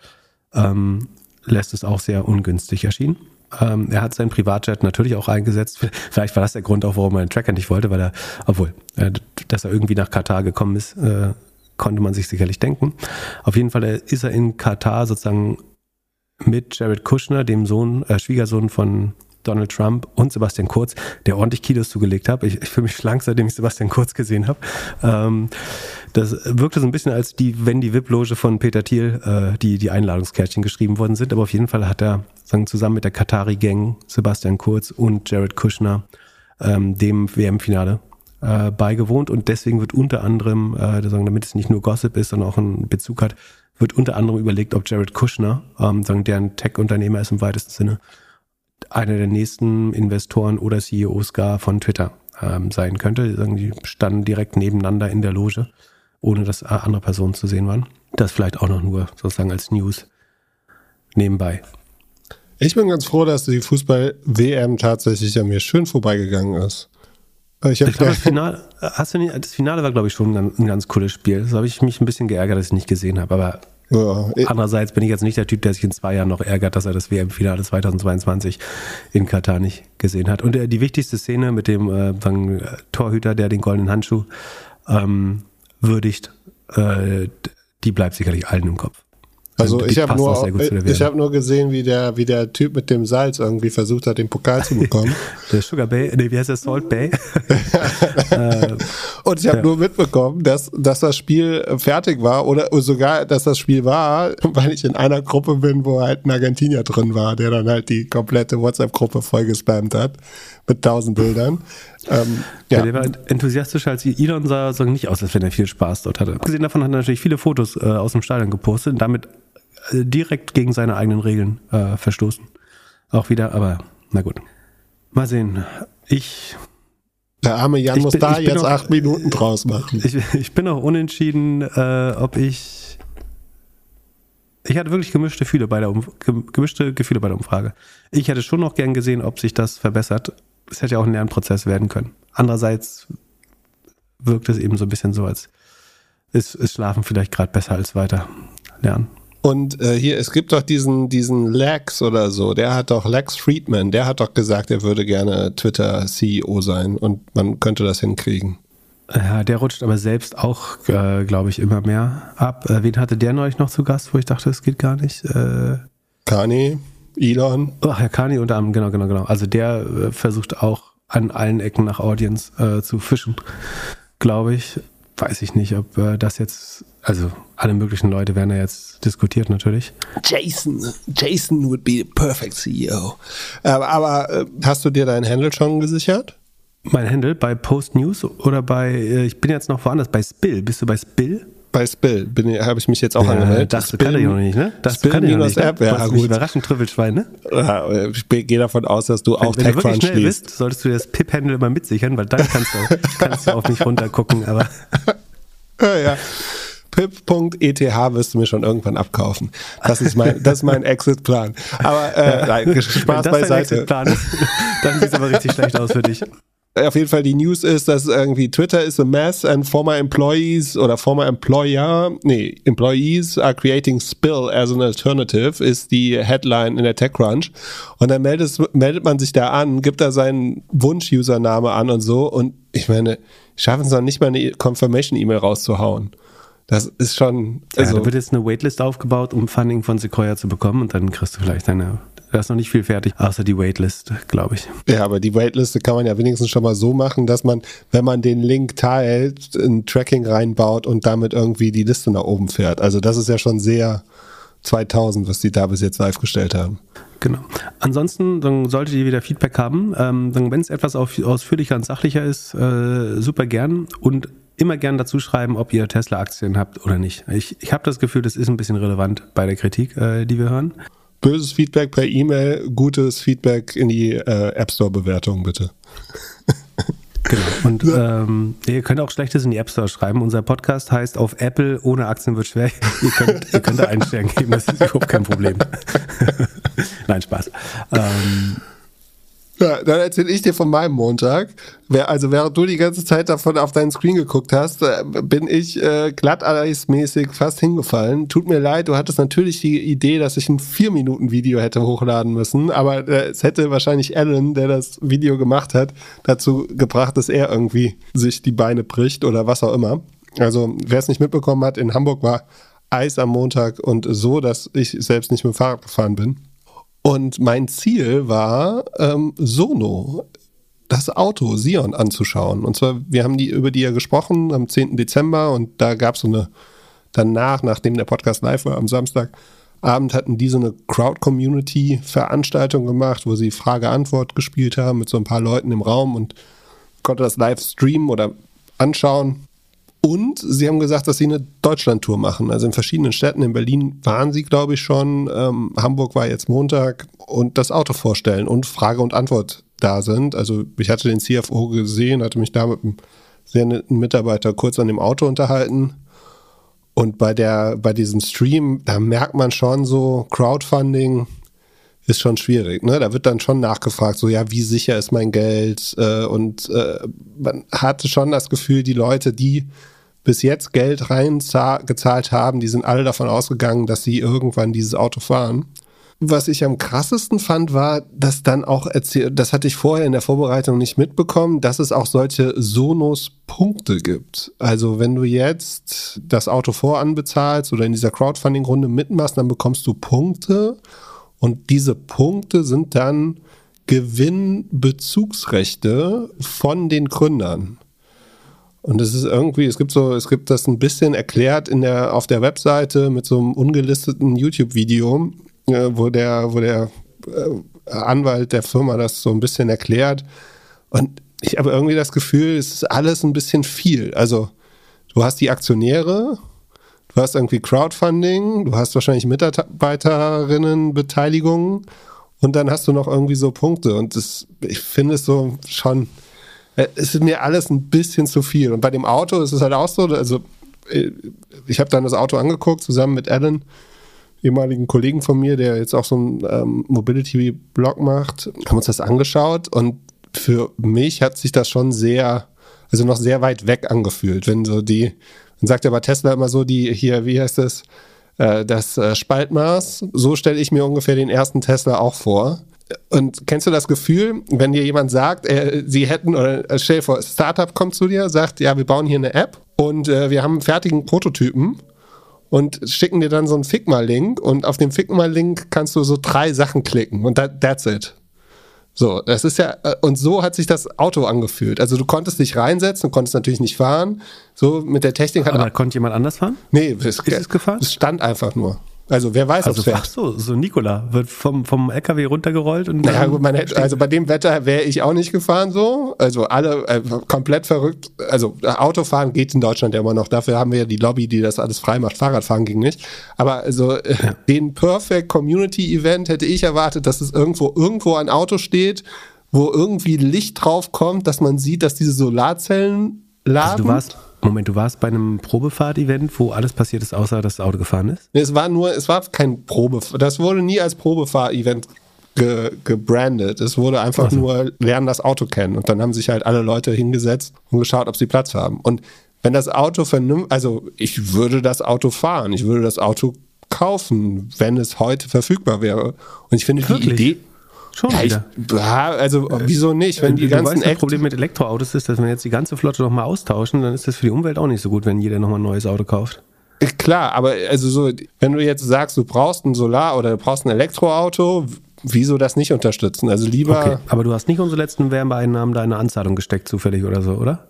ähm, lässt es auch sehr ungünstig erscheinen. Ähm, er hat seinen Privatjet natürlich auch eingesetzt. Vielleicht war das der Grund auch, warum er den Tracker nicht wollte, weil er, obwohl, äh, dass er irgendwie nach Katar gekommen ist, äh, konnte man sich sicherlich denken. Auf jeden Fall ist er in Katar sozusagen mit Jared Kushner, dem Sohn, äh, Schwiegersohn von Donald Trump und Sebastian Kurz, der ordentlich Kilos zugelegt hat. Ich, ich fühle mich schlank, seitdem ich Sebastian Kurz gesehen habe. Ähm, das wirkte so ein bisschen als die, wenn die VIP-Loge von Peter Thiel, äh, die, die Einladungskärtchen geschrieben worden sind. Aber auf jeden Fall hat er sagen, zusammen mit der Katari-Gang, Sebastian Kurz und Jared Kushner ähm, dem WM-Finale äh, beigewohnt. Und deswegen wird unter anderem, äh, damit es nicht nur Gossip ist, sondern auch einen Bezug hat, wird unter anderem überlegt, ob Jared Kushner, ähm, der ein Tech-Unternehmer ist im weitesten Sinne, einer der nächsten Investoren oder CEOs gar von Twitter ähm, sein könnte. Die standen direkt nebeneinander in der Loge, ohne dass andere Personen zu sehen waren. Das vielleicht auch noch nur sozusagen als News nebenbei.
Ich bin ganz froh, dass die Fußball-WM tatsächlich an mir schön vorbeigegangen ist.
Ich, ich glaube, das Finale, hast du nicht, das Finale war, glaube ich, schon ein, ein ganz cooles Spiel. Das habe ich mich ein bisschen geärgert, dass ich nicht gesehen habe. Aber ja, andererseits bin ich jetzt nicht der Typ, der sich in zwei Jahren noch ärgert, dass er das WM-Finale 2022 in Katar nicht gesehen hat. Und äh, die wichtigste Szene mit dem äh, sagen, Torhüter, der den goldenen Handschuh ähm, würdigt, äh, die bleibt sicherlich allen im Kopf.
Also ich habe nur, ich habe nur gesehen, wie der, wie der Typ mit dem Salz irgendwie versucht hat, den Pokal zu bekommen.
der Sugar Bay, nee, wie heißt der Salt Bay?
und ich habe ja. nur mitbekommen, dass, dass das Spiel fertig war oder sogar, dass das Spiel war, weil ich in einer Gruppe bin, wo halt ein Argentinier drin war, der dann halt die komplette WhatsApp-Gruppe vollgespammt hat mit tausend Bildern.
Ähm, ja. der war enthusiastisch als Elon sah so nicht aus, als wenn er viel Spaß dort hatte. Abgesehen davon hat er natürlich viele Fotos äh, aus dem Stadion gepostet und damit äh, direkt gegen seine eigenen Regeln äh, verstoßen. Auch wieder, aber na gut. Mal sehen. Ich.
Der arme Jan muss bin, da jetzt auch, acht Minuten draus machen.
Ich, ich bin auch unentschieden, äh, ob ich. Ich hatte wirklich gemischte Gefühle bei der um, gemischte Gefühle bei der Umfrage. Ich hätte schon noch gern gesehen, ob sich das verbessert. Es hätte ja auch ein Lernprozess werden können. Andererseits wirkt es eben so ein bisschen so, als ist, ist Schlafen vielleicht gerade besser als weiter lernen.
Und äh, hier, es gibt doch diesen, diesen Lex oder so, der hat doch, Lex Friedman, der hat doch gesagt, er würde gerne Twitter-CEO sein und man könnte das hinkriegen.
Ja, der rutscht aber selbst auch, äh, glaube ich, immer mehr ab. Äh, wen hatte der neulich noch zu Gast, wo ich dachte, es geht gar nicht? Äh,
Kani, Elon.
Ach, Herr Kani unter anderem, genau, genau, genau. Also der äh, versucht auch an allen Ecken nach Audience äh, zu fischen, glaube ich weiß ich nicht, ob äh, das jetzt, also alle möglichen Leute werden ja jetzt diskutiert natürlich.
Jason, Jason would be the perfect CEO. Äh, aber äh, hast du dir deinen Handle schon gesichert?
Mein Handle bei Post News oder bei, äh, ich bin jetzt noch woanders, bei Spill. Bist du bei Spill?
Bei Spill habe ich mich jetzt auch ja, angemeldet.
Das Spill, kann ich noch nicht, ne?
Das Spill kann ich noch nicht. App,
ja, gut. Überraschend Trüffelschwein, ne?
Ja, ich gehe davon aus, dass du auch
wenn, wenn du wirklich schnell bist, solltest du das Pip-Handle immer mitsichern, weil dann kannst du, kannst du auf mich runtergucken, aber.
ja, ja. Pip.eth wirst du mir schon irgendwann abkaufen. Das ist mein, das ist mein Exit-Plan. Aber äh, nein, Spaß Wenn das beiseite. Exit-Plan ist,
dann sieht es aber richtig schlecht aus für dich
auf jeden Fall die News ist, dass irgendwie Twitter is a mess and former employees oder former employer, nee, employees are creating Spill as an alternative, ist die Headline in der TechCrunch. Und dann meldet, meldet man sich da an, gibt da seinen Wunsch-Username an und so. Und ich meine, schaffen es noch nicht mal eine Confirmation-E-Mail rauszuhauen. Das ist schon.
Also ja, da wird jetzt eine Waitlist aufgebaut, um Funding von Sequoia zu bekommen und dann kriegst du vielleicht deine da ist noch nicht viel fertig, außer die Waitlist, glaube ich.
Ja, aber die Waitliste kann man ja wenigstens schon mal so machen, dass man, wenn man den Link teilt, ein Tracking reinbaut und damit irgendwie die Liste nach oben fährt. Also das ist ja schon sehr 2000, was die da bis jetzt live gestellt haben.
Genau. Ansonsten dann solltet ihr wieder Feedback haben. Ähm, wenn es etwas ausführlicher und sachlicher ist, äh, super gern und immer gern dazu schreiben, ob ihr Tesla-Aktien habt oder nicht. Ich, ich habe das Gefühl, das ist ein bisschen relevant bei der Kritik, äh, die wir hören
böses Feedback per E-Mail, gutes Feedback in die äh, App Store-Bewertung, bitte.
Genau. Und ähm, ihr könnt auch Schlechtes in die App Store schreiben. Unser Podcast heißt auf Apple ohne Aktien wird schwer. ihr, könnt, ihr könnt da einen Stern geben, das ist überhaupt kein Problem. Nein, Spaß. Ähm,
Ja, dann erzähle ich dir von meinem Montag. Also während du die ganze Zeit davon auf deinen Screen geguckt hast, äh, bin ich äh, glatteismäßig fast hingefallen. Tut mir leid, du hattest natürlich die Idee, dass ich ein 4-Minuten-Video hätte hochladen müssen, aber äh, es hätte wahrscheinlich Alan, der das Video gemacht hat, dazu gebracht, dass er irgendwie sich die Beine bricht oder was auch immer. Also wer es nicht mitbekommen hat, in Hamburg war Eis am Montag und so, dass ich selbst nicht mit dem Fahrrad gefahren bin. Und mein Ziel war, ähm, Sono, das Auto Sion anzuschauen. Und zwar, wir haben die über die ja gesprochen am 10. Dezember und da gab es so eine, danach, nachdem der Podcast live war, am Samstagabend hatten die so eine Crowd-Community-Veranstaltung gemacht, wo sie Frage-Antwort gespielt haben mit so ein paar Leuten im Raum und konnte das live streamen oder anschauen. Und sie haben gesagt, dass sie eine Deutschlandtour machen. Also in verschiedenen Städten. In Berlin waren sie, glaube ich, schon. Ähm, Hamburg war jetzt Montag. Und das Auto vorstellen und Frage und Antwort da sind. Also ich hatte den CFO gesehen, hatte mich da mit einem sehr netten Mitarbeiter kurz an dem Auto unterhalten. Und bei der, bei diesem Stream, da merkt man schon so, Crowdfunding, ist schon schwierig. Ne? Da wird dann schon nachgefragt, so ja, wie sicher ist mein Geld? Äh, und äh, man hatte schon das Gefühl, die Leute, die bis jetzt Geld reingezahlt haben, die sind alle davon ausgegangen, dass sie irgendwann dieses Auto fahren. Was ich am krassesten fand, war, dass dann auch erzählt, das hatte ich vorher in der Vorbereitung nicht mitbekommen, dass es auch solche Sonos-Punkte gibt. Also wenn du jetzt das Auto voranbezahlst oder in dieser Crowdfunding-Runde mitmachst, dann bekommst du Punkte und diese Punkte sind dann Gewinnbezugsrechte von den Gründern. Und es ist irgendwie, es gibt so, es gibt das ein bisschen erklärt in der, auf der Webseite mit so einem ungelisteten YouTube-Video, äh, wo der, wo der äh, Anwalt der Firma das so ein bisschen erklärt. Und ich habe irgendwie das Gefühl, es ist alles ein bisschen viel. Also, du hast die Aktionäre, Du hast irgendwie Crowdfunding, du hast wahrscheinlich Mitarbeiterinnenbeteiligung und dann hast du noch irgendwie so Punkte. Und das, ich finde es so schon, äh, es ist mir alles ein bisschen zu viel. Und bei dem Auto ist es halt auch so, also äh, ich habe dann das Auto angeguckt, zusammen mit Alan, ehemaligen Kollegen von mir, der jetzt auch so einen ähm, Mobility-Blog macht, haben uns das angeschaut und für mich hat sich das schon sehr, also noch sehr weit weg angefühlt, wenn so die, dann sagt ja bei Tesla immer so, die hier, wie heißt es, äh, das äh, Spaltmaß. So stelle ich mir ungefähr den ersten Tesla auch vor. Und kennst du das Gefühl, wenn dir jemand sagt, äh, sie hätten, oder äh, stell dir vor, Startup kommt zu dir, sagt, ja, wir bauen hier eine App und äh, wir haben einen fertigen Prototypen und schicken dir dann so einen Figma-Link und auf dem Figma-Link kannst du so drei Sachen klicken und that, that's it. So, das ist ja, äh, und so hat sich das Auto angefühlt. Also du konntest dich reinsetzen, du konntest natürlich nicht fahren. So mit der Technik hat.
Aber konnte jemand anders fahren?
Nee, es, ist es gefahren? Es stand einfach nur. Also wer weiß,
also, Ach so, so Nikola wird vom, vom LKW runtergerollt und.
Naja, gut, man hätte, also bei dem Wetter wäre ich auch nicht gefahren so. Also alle äh, komplett verrückt. Also Autofahren geht in Deutschland ja immer noch. Dafür haben wir ja die Lobby, die das alles frei macht. Fahrradfahren ging nicht. Aber also äh, ja. den Perfect Community Event hätte ich erwartet, dass es irgendwo irgendwo ein Auto steht, wo irgendwie Licht drauf kommt, dass man sieht, dass diese Solarzellen laden. Also
du warst Moment, du warst bei einem Probefahrt-Event, wo alles passiert ist, außer dass das Auto gefahren ist?
Nee, es war nur, es war kein Probefahrt, das wurde nie als Probefahr-Event ge gebrandet. Es wurde einfach also. nur lernen, das Auto kennen. Und dann haben sich halt alle Leute hingesetzt und geschaut, ob sie Platz haben. Und wenn das Auto vernünftig, also ich würde das Auto fahren, ich würde das Auto kaufen, wenn es heute verfügbar wäre. Und ich finde Wirklich? die Idee,
Schon ja,
wieder. Ich, also wieso nicht? Wenn die du ganzen
weißt, das Problem mit Elektroautos ist, dass wir jetzt die ganze Flotte nochmal austauschen, dann ist das für die Umwelt auch nicht so gut, wenn jeder nochmal ein neues Auto kauft.
Klar, aber also so, wenn du jetzt sagst, du brauchst ein Solar- oder du brauchst ein Elektroauto, wieso das nicht unterstützen? Also lieber. Okay,
aber du hast nicht unsere letzten Werbeeinnahmen da in eine Anzahlung gesteckt, zufällig oder so, oder?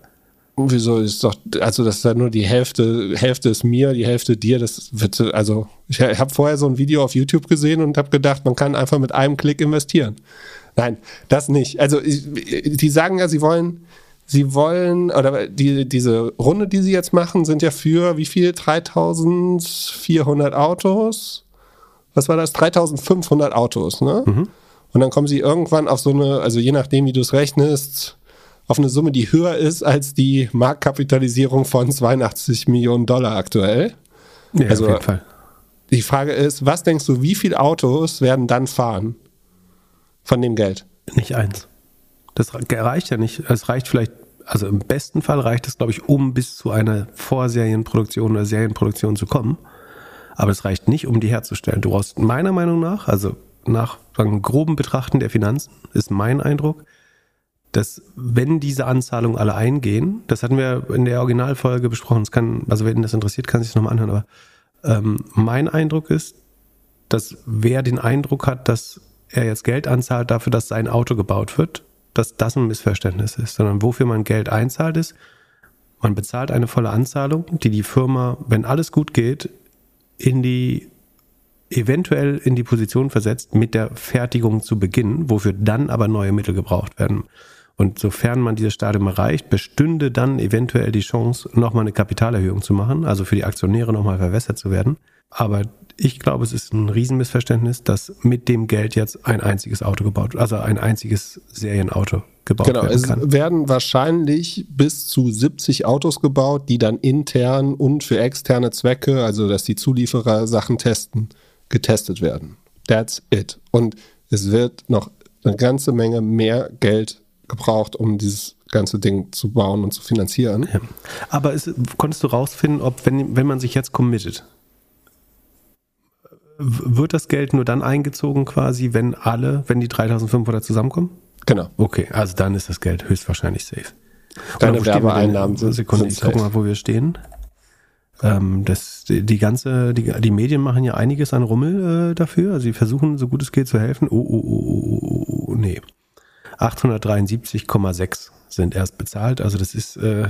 Wieso ist doch, also das ist ja nur die Hälfte, Hälfte ist mir, die Hälfte dir, das wird, also ich habe vorher so ein Video auf YouTube gesehen und habe gedacht, man kann einfach mit einem Klick investieren. Nein, das nicht. Also die sagen ja, sie wollen, sie wollen, oder die, diese Runde, die sie jetzt machen, sind ja für wie viel? 3400 Autos? Was war das? 3500 Autos, ne? Mhm. Und dann kommen sie irgendwann auf so eine, also je nachdem, wie du es rechnest, auf eine Summe, die höher ist als die Marktkapitalisierung von 82 Millionen Dollar aktuell.
Ja, also, auf jeden Fall.
Die Frage ist, was denkst du, wie viele Autos werden dann fahren von dem Geld?
Nicht eins. Das reicht ja nicht. Es reicht vielleicht, also im besten Fall reicht es, glaube ich, um bis zu einer Vorserienproduktion oder Serienproduktion zu kommen. Aber es reicht nicht, um die herzustellen. Du brauchst meiner Meinung nach, also nach groben Betrachten der Finanzen, ist mein Eindruck, dass wenn diese Anzahlungen alle eingehen, das hatten wir in der Originalfolge besprochen, es kann, also wenn das interessiert, kann sich nochmal anhören, aber ähm, mein Eindruck ist, dass wer den Eindruck hat, dass er jetzt Geld anzahlt dafür, dass sein Auto gebaut wird, dass das ein Missverständnis ist, sondern wofür man Geld einzahlt ist, man bezahlt eine volle Anzahlung, die die Firma, wenn alles gut geht, in die eventuell in die Position versetzt, mit der Fertigung zu beginnen, wofür dann aber neue Mittel gebraucht werden. Und sofern man dieses Stadium erreicht, bestünde dann eventuell die Chance, nochmal eine Kapitalerhöhung zu machen, also für die Aktionäre nochmal verwässert zu werden. Aber ich glaube, es ist ein Riesenmissverständnis, dass mit dem Geld jetzt ein einziges Auto gebaut, also ein einziges Serienauto gebaut
genau,
werden kann.
es werden wahrscheinlich bis zu 70 Autos gebaut, die dann intern und für externe Zwecke, also dass die Zulieferer Sachen testen, getestet werden. That's it. Und es wird noch eine ganze Menge mehr Geld gebraucht, um dieses ganze Ding zu bauen und zu finanzieren. Ja.
Aber es, konntest du rausfinden, ob, wenn, wenn man sich jetzt committet, wird das Geld nur dann eingezogen quasi, wenn alle, wenn die 3500 zusammenkommen?
Genau.
Okay, also dann ist das Geld höchstwahrscheinlich safe.
Deine Werbeeinnahmen
sind, Sekunde, ich gucke mal, wo wir stehen. Ähm, das, die, die ganze, die, die Medien machen ja einiges an Rummel äh, dafür. Also sie versuchen, so gut es geht, zu helfen. Oh, oh, oh, oh, oh, oh nee. 873,6 sind erst bezahlt. Also das ist äh,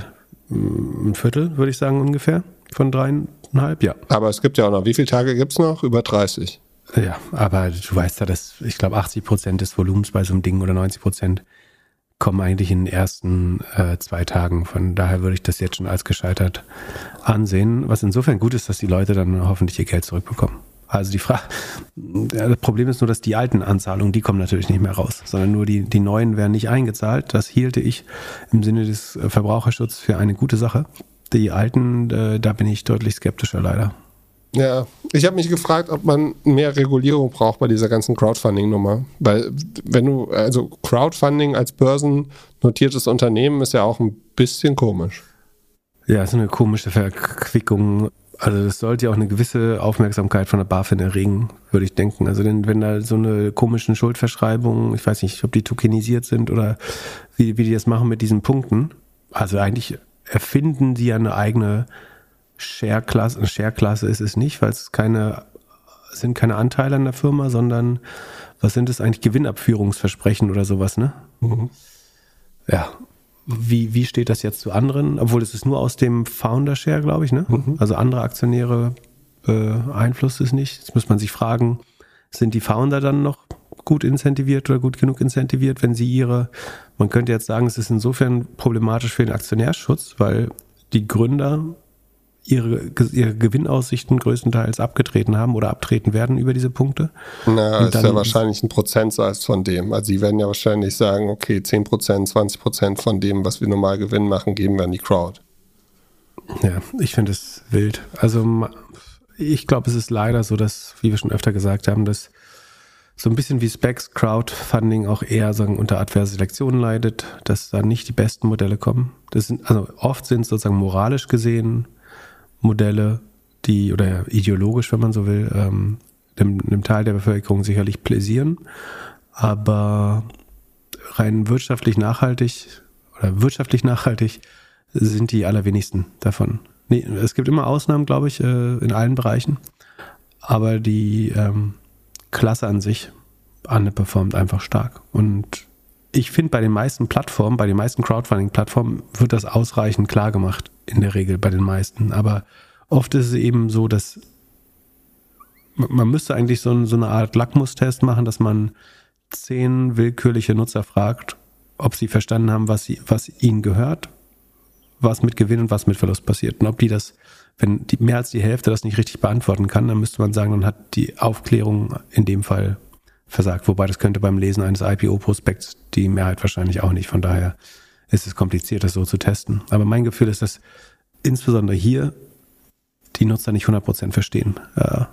ein Viertel, würde ich sagen, ungefähr von dreieinhalb, ja.
Aber es gibt ja auch noch, wie viele Tage gibt es noch? Über 30.
Ja, aber du weißt ja, dass ich glaube 80 Prozent des Volumens bei so einem Ding oder 90 Prozent kommen eigentlich in den ersten äh, zwei Tagen. Von daher würde ich das jetzt schon als gescheitert ansehen, was insofern gut ist, dass die Leute dann hoffentlich ihr Geld zurückbekommen. Also die Frage, das Problem ist nur, dass die alten Anzahlungen, die kommen natürlich nicht mehr raus, sondern nur die, die neuen werden nicht eingezahlt. Das hielte ich im Sinne des Verbraucherschutzes für eine gute Sache. Die alten, äh, da bin ich deutlich skeptischer leider.
Ja, ich habe mich gefragt, ob man mehr Regulierung braucht bei dieser ganzen Crowdfunding-Nummer. Weil, wenn du, also Crowdfunding als börsennotiertes Unternehmen ist ja auch ein bisschen komisch.
Ja, ist eine komische Verquickung. Also, das sollte ja auch eine gewisse Aufmerksamkeit von der BaFin erregen, würde ich denken. Also, denn, wenn da so eine komischen Schuldverschreibungen, ich weiß nicht, ob die tokenisiert sind oder wie, wie die das machen mit diesen Punkten. Also, eigentlich erfinden die ja eine eigene Share-Klasse. Eine Share-Klasse ist es nicht, weil es keine, sind keine Anteile an der Firma, sondern was sind es eigentlich? Gewinnabführungsversprechen oder sowas, ne? Mhm. Ja. Wie, wie steht das jetzt zu anderen? Obwohl es ist nur aus dem Founder-Share, glaube ich, ne? Mhm. Also andere Aktionäre beeinflusst es nicht. Jetzt muss man sich fragen, sind die Founder dann noch gut incentiviert oder gut genug incentiviert, wenn sie ihre, man könnte jetzt sagen, es ist insofern problematisch für den Aktionärschutz, weil die Gründer ihre, ihre Gewinnaussichten größtenteils abgetreten haben oder abtreten werden über diese Punkte.
Na, ist ja wahrscheinlich ein Prozentsatz von dem. Also sie werden ja wahrscheinlich sagen, okay, 10 Prozent, 20 Prozent von dem, was wir normal Gewinn machen, geben wir an die Crowd.
Ja, ich finde es wild. Also ich glaube, es ist leider so, dass, wie wir schon öfter gesagt haben, dass so ein bisschen wie Specs Crowdfunding auch eher sagen, unter adverse Selektion leidet, dass da nicht die besten Modelle kommen. Das sind, also oft sind sozusagen moralisch gesehen Modelle, die, oder ideologisch, wenn man so will, ähm, dem, dem Teil der Bevölkerung sicherlich pläsieren, aber rein wirtschaftlich nachhaltig oder wirtschaftlich nachhaltig sind die allerwenigsten davon. Nee, es gibt immer Ausnahmen, glaube ich, äh, in allen Bereichen, aber die ähm, Klasse an sich underperformt einfach stark. Und ich finde, bei den meisten Plattformen, bei den meisten Crowdfunding-Plattformen wird das ausreichend klar gemacht, in der Regel bei den meisten. Aber oft ist es eben so, dass man müsste eigentlich so, so eine Art Lackmustest machen, dass man zehn willkürliche Nutzer fragt, ob sie verstanden haben, was, sie, was ihnen gehört, was mit Gewinn und was mit Verlust passiert. Und ob die das, wenn die, mehr als die Hälfte das nicht richtig beantworten kann, dann müsste man sagen, dann hat die Aufklärung in dem Fall versagt. Wobei das könnte beim Lesen eines IPO-Prospekts die Mehrheit wahrscheinlich auch nicht. Von daher ist es kompliziert, das so zu testen. Aber mein Gefühl ist, dass insbesondere hier die Nutzer nicht 100% verstehen, äh,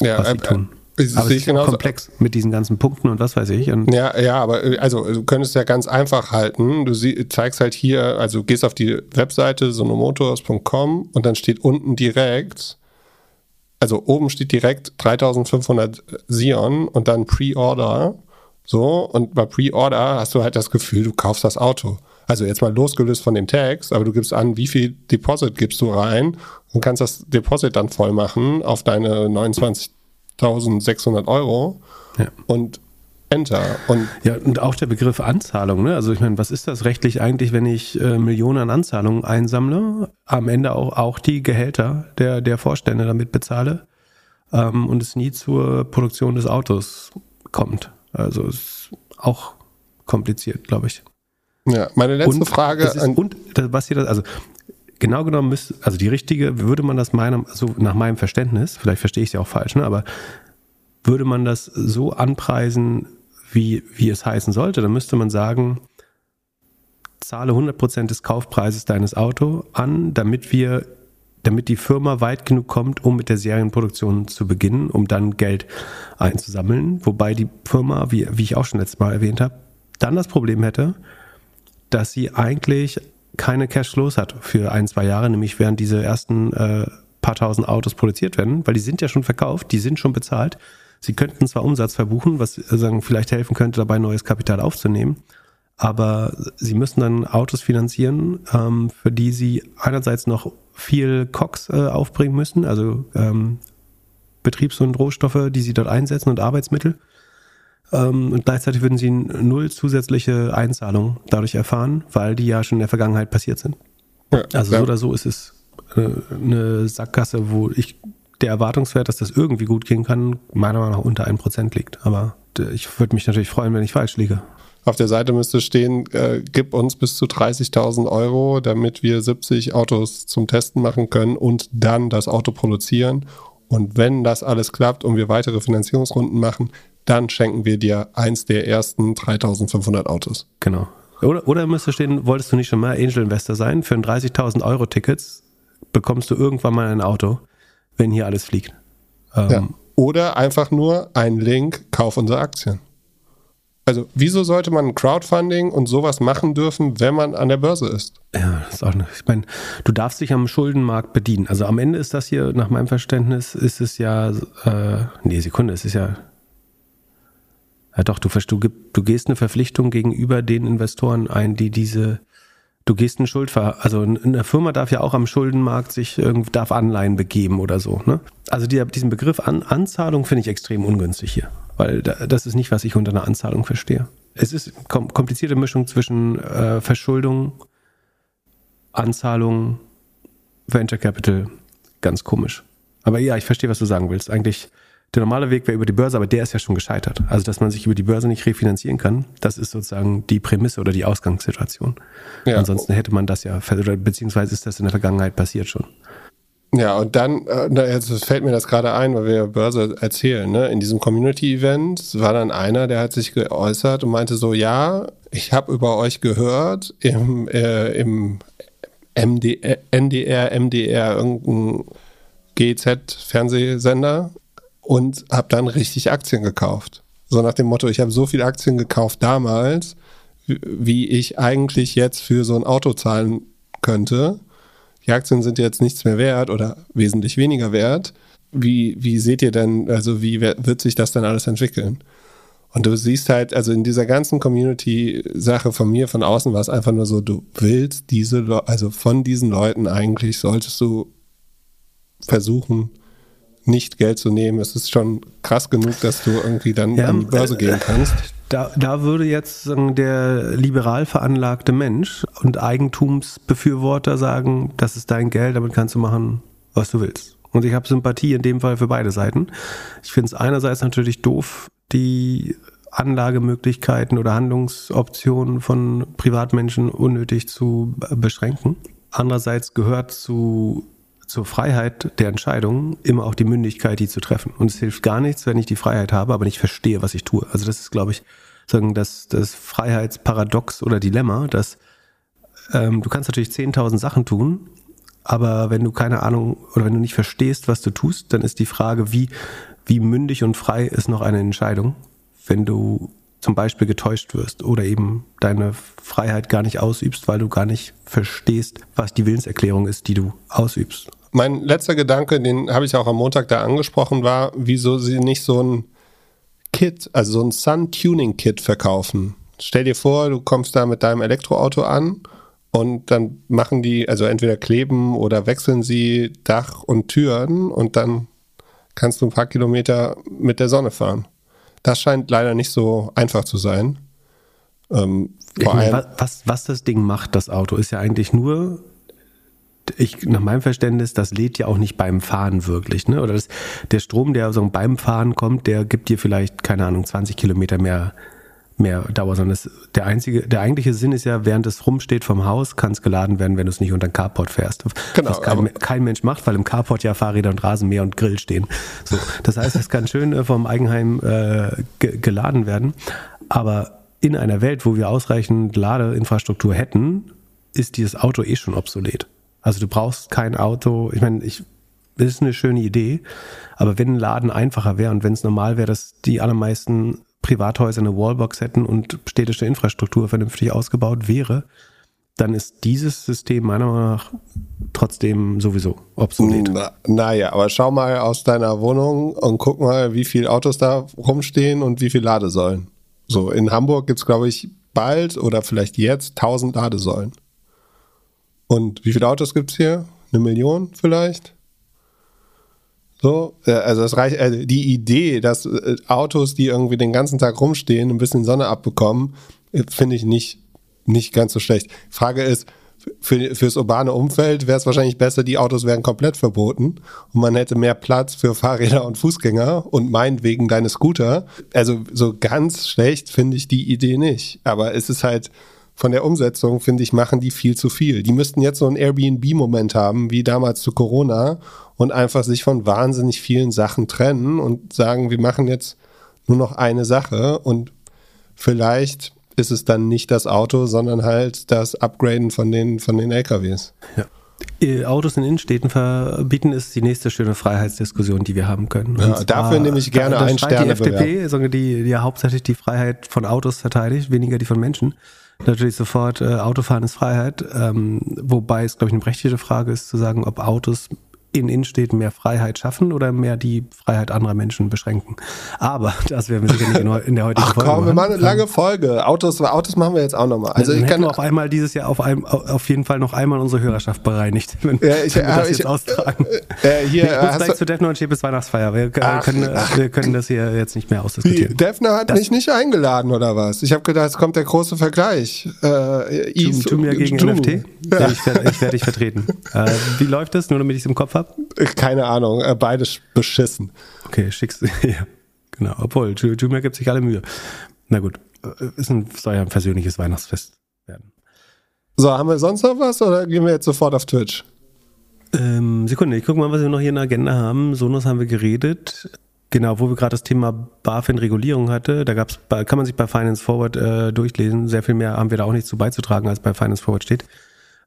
ja, was sie äh, tun. Das
aber es ist
genauso.
komplex mit diesen ganzen Punkten und was weiß ich. Und
Ja, ja, aber äh, also du könntest ja ganz einfach halten. Du sie, zeigst halt hier, also gehst auf die Webseite sonomotors.com und dann steht unten direkt, also oben steht direkt 3500 Sion und dann Pre-Order. So, und bei Pre-Order hast du halt das Gefühl, du kaufst das Auto. Also jetzt mal losgelöst von dem Text, aber du gibst an, wie viel Deposit gibst du rein und kannst das Deposit dann voll machen auf deine 29.600 Euro
Ja.
und Enter. Und
Ja, und auch der Begriff Anzahlung, ne? Also ich meine, was ist das rechtlich eigentlich, wenn ich äh, Millionen an Anzahlungen einsammle, am Ende auch, auch die Gehälter der, der Vorstände damit bezahle ähm, und es nie zur Produktion des Autos kommt. Also ist auch kompliziert, glaube ich.
ja, meine letzte
und
Frage
ist,
an,
und was hier das, also genau genommen müsste, also die richtige, würde man das meinem, so nach meinem Verständnis, vielleicht verstehe ich es ja auch falsch, ne, aber würde man das so anpreisen, wie, wie es heißen sollte, dann müsste man sagen, zahle 100% des Kaufpreises deines Autos an, damit wir, damit die Firma weit genug kommt, um mit der Serienproduktion zu beginnen, um dann Geld einzusammeln. Wobei die Firma, wie, wie ich auch schon letztes Mal erwähnt habe, dann das Problem hätte, dass sie eigentlich keine Cashflows hat für ein, zwei Jahre, nämlich während diese ersten äh, paar tausend Autos produziert werden, weil die sind ja schon verkauft, die sind schon bezahlt. Sie könnten zwar Umsatz verbuchen, was äh, sagen, vielleicht helfen könnte, dabei neues Kapital aufzunehmen, aber sie müssen dann Autos finanzieren, ähm, für die sie einerseits noch viel Cox äh, aufbringen müssen, also ähm, Betriebs- und Rohstoffe, die sie dort einsetzen und Arbeitsmittel. Ähm, und gleichzeitig würden sie null zusätzliche Einzahlungen dadurch erfahren, weil die ja schon in der Vergangenheit passiert sind.
ja,
Also
ja,
so oder so ist es äh, eine Sackgasse, wo ich der Erwartungswert, dass das irgendwie gut gehen kann, meiner Meinung nach unter 1% liegt. Aber äh, ich würde mich natürlich freuen, wenn ich falsch liege.
auf der Seite müsste stehen, äh, gib uns bis zu 30.000 Euro, damit wir 70 Autos zum Testen machen können und dann das Auto produzieren. Und wenn das alles klappt und wir weitere Finanzierungsrunden machen, dann schenken wir dir eins der ersten 3.500 Autos.
Genau. Oder, oder müsste stehen, wolltest du nicht schon mal Angel Investor sein? Für ein 30.000 Euro Tickets bekommst du irgendwann mal ein Auto, wenn hier alles fliegt. Ähm,
Ja. Oder einfach nur ein Link, kauf unsere Aktien. Also, wieso sollte man Crowdfunding und sowas machen dürfen, wenn man an der Börse ist?
Ja, das ist auch, ich meine, du darfst dich am Schuldenmarkt bedienen. Also am Ende ist das hier, nach meinem Verständnis, ist es ja, äh, nee, Sekunde, es ist ja, ja doch, du, du, du gehst eine Verpflichtung gegenüber den Investoren ein, die diese, du gehst einen Schuldver, also eine Firma darf ja auch am Schuldenmarkt sich, darf Anleihen begeben oder so, ne? Also die, diesen Begriff an, Anzahlung finde ich extrem ungünstig hier, weil da, das ist nicht, was ich unter einer Anzahlung verstehe. Es ist kom komplizierte Mischung zwischen äh, Verschuldung, Anzahlung, Venture Capital, ganz komisch. Aber ja, ich verstehe, was du sagen willst. Eigentlich, der normale Weg wäre über die Börse, aber der ist ja schon gescheitert. Also, dass man sich über die Börse nicht refinanzieren kann, das ist sozusagen die Prämisse oder die Ausgangssituation.
Ja.
Ansonsten hätte man das ja, beziehungsweise ist das in der Vergangenheit passiert schon.
Ja, und dann, äh, jetzt fällt mir das gerade ein, weil wir Börse erzählen, ne? In diesem Community-Event war dann einer, der hat sich geäußert und meinte so, ja, ich habe über euch gehört im, äh, im MDR, NDR, MDR, irgendein GZ-Fernsehsender und habe dann richtig Aktien gekauft. So nach dem Motto, ich habe so viele Aktien gekauft damals, wie- ich eigentlich jetzt für so ein Auto zahlen könnte. Die Aktien sind jetzt nichts mehr wert oder wesentlich weniger wert. Wie, wie seht ihr denn, also wie wird sich das denn alles entwickeln? Und du siehst halt, also in dieser ganzen Community-Sache von mir, von außen war es einfach nur so, du willst diese, Le also von diesen Leuten eigentlich solltest du versuchen, nicht Geld zu nehmen. Es ist schon krass genug, dass du irgendwie dann
Ja,
an die Börse
äh,
gehen kannst.
Da, da würde jetzt sagen, der liberal veranlagte Mensch und Eigentumsbefürworter sagen, das ist dein Geld, damit kannst du machen, was du willst. Und ich habe Sympathie in dem Fall für beide Seiten. Ich finde es einerseits natürlich doof, die Anlagemöglichkeiten oder Handlungsoptionen von Privatmenschen unnötig zu beschränken. Andererseits gehört zu zur Freiheit der Entscheidung immer auch die Mündigkeit, die zu treffen. Und es hilft gar nichts, wenn ich die Freiheit habe, aber nicht verstehe, was ich tue. Also das ist, glaube ich, sagen das, das Freiheitsparadox oder Dilemma, dass ähm, du kannst natürlich 10.000 Sachen tun, aber wenn du keine Ahnung oder wenn du nicht verstehst, was du tust, dann ist die Frage, wie, wie mündig und frei ist noch eine Entscheidung, wenn du zum Beispiel getäuscht wirst oder eben deine Freiheit gar nicht ausübst, weil du gar nicht verstehst, was die Willenserklärung ist, die du ausübst.
Mein letzter Gedanke, den habe ich auch am Montag da angesprochen, war, wieso sie nicht so ein Kit, also so ein Sun-Tuning-Kit verkaufen. Stell dir vor, du kommst da mit deinem Elektroauto an und dann machen die, also entweder kleben oder wechseln sie Dach und Türen und dann kannst du ein paar Kilometer mit der Sonne fahren. Das scheint leider nicht so einfach zu sein.
Ähm, vor allem, was, was das Ding macht, das Auto, ist ja eigentlich nur, ich, nach meinem Verständnis, das lädt ja auch nicht beim Fahren wirklich. Ne? Oder das, der Strom, der so beim Fahren kommt, der gibt dir vielleicht, keine Ahnung, 20 Kilometer mehr mehr Dauer, sondern das, der einzige, der eigentliche Sinn ist ja, während es rumsteht vom Haus, kann es geladen werden, wenn du es nicht unter den Carport fährst. Genau. Was kein, kein, Mensch macht, weil im Carport ja Fahrräder und Rasenmäher und Grill stehen. So, das heißt, es kann schön äh, vom Eigenheim äh, geladen werden. Aber in einer Welt, wo wir ausreichend Ladeinfrastruktur hätten, ist dieses Auto eh schon obsolet. Also du brauchst kein Auto. Ich meine, ich ist eine schöne Idee, aber wenn ein Laden einfacher wäre und wenn es normal wäre, dass die allermeisten Privathäuser eine Wallbox hätten und städtische Infrastruktur vernünftig ausgebaut wäre, dann ist dieses System meiner Meinung nach trotzdem sowieso obsolet.
Na, naja, aber schau mal aus deiner Wohnung und guck mal, wie viele Autos da rumstehen und wie viele Ladesäulen. So, in Hamburg gibt es, glaube ich, bald oder vielleicht jetzt 1000 Ladesäulen. Und wie viele Autos gibt es hier? Eine Million vielleicht? So, also das reicht, also die Idee, dass äh, Autos, die irgendwie den ganzen Tag rumstehen, ein bisschen Sonne abbekommen, äh, finde ich nicht, nicht ganz so schlecht. Frage ist, für, fürs urbane Umfeld wäre es wahrscheinlich besser, die Autos wären komplett verboten und man hätte mehr Platz für Fahrräder und Fußgänger und meinetwegen deine Scooter. Also so ganz schlecht finde ich die Idee nicht. Aber es ist halt von der Umsetzung, finde ich, machen die viel zu viel. Die müssten jetzt so einen Airbnb-Moment haben, wie damals zu Corona und einfach sich von wahnsinnig vielen Sachen trennen und sagen, wir machen jetzt nur noch eine Sache und vielleicht ist es dann nicht das Auto, sondern halt das Upgraden von den, von den LKWs.
Ja. Äh, Autos in Innenstädten verbieten ist die nächste schöne Freiheitsdiskussion, die wir haben können.
Ja, dafür nehme ich gerne ein Sterne.
Die FDP, sondern die, die ja hauptsächlich die Freiheit von Autos verteidigt, weniger die von Menschen. Natürlich sofort, äh, Autofahren ist Freiheit, ähm, wobei es, glaube ich, eine berechtigte Frage ist, zu sagen, ob Autos in Innenstädten mehr Freiheit schaffen oder mehr die Freiheit anderer Menschen beschränken. Aber das werden wir sicher nicht in, der heutigen
Ach,
Folge.
Komm, wir machen eine lange Folge. Autos, Autos machen wir jetzt auch nochmal.
Also ich kann auf einmal dieses Jahr auf, einem, auf jeden Fall noch einmal unsere Hörerschaft bereinigt, wenn, ja, ich, wenn wir das ich, jetzt austragen. Äh, hier, nee, äh, gleich zu Defner und Chepes Weihnachtsfeier. Wir, ach, können, ach. wir können das hier jetzt nicht mehr ausdiskutieren.
Defner hat das, mich nicht eingeladen oder was? Ich habe gedacht, es kommt der große Vergleich.
Äh, Eve, tu, tu mir gegen NFT? Ja. Ich werde werd dich vertreten. äh, wie läuft das, nur damit ich es im Kopf habe?
Keine Ahnung, äh, beides beschissen.
Okay, schickst du, ja, genau. Obwohl, Jumia gibt sich alle Mühe. Na gut, äh, ist ein, soll ja ein persönliches Weihnachtsfest werden.
So, haben wir sonst noch was oder gehen wir jetzt sofort auf Twitch?
Ähm, Sekunde, ich gucke mal, was wir noch hier in der Agenda haben. Sonos haben wir geredet. Genau, wo wir gerade das Thema BaFin-Regulierung hatte, da gab's, kann man sich bei Finance Forward äh, durchlesen. Sehr viel mehr haben wir da auch nicht zu beizutragen, als bei Finance Forward steht.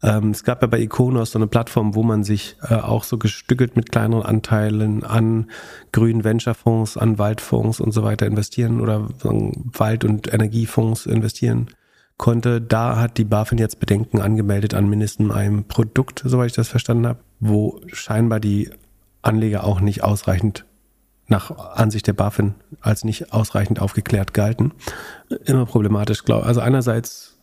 Ähm, es gab ja bei Iconos so eine Plattform, wo man sich äh, auch so gestückelt mit kleineren Anteilen an grünen Venture-Fonds, an Waldfonds und so weiter investieren oder Wald- und Energiefonds investieren konnte. Da hat die BaFin jetzt Bedenken angemeldet an mindestens einem Produkt, soweit ich das verstanden habe, wo scheinbar die Anleger auch nicht ausreichend nach Ansicht der BaFin als nicht ausreichend aufgeklärt galten. Immer problematisch, glaube Also einerseits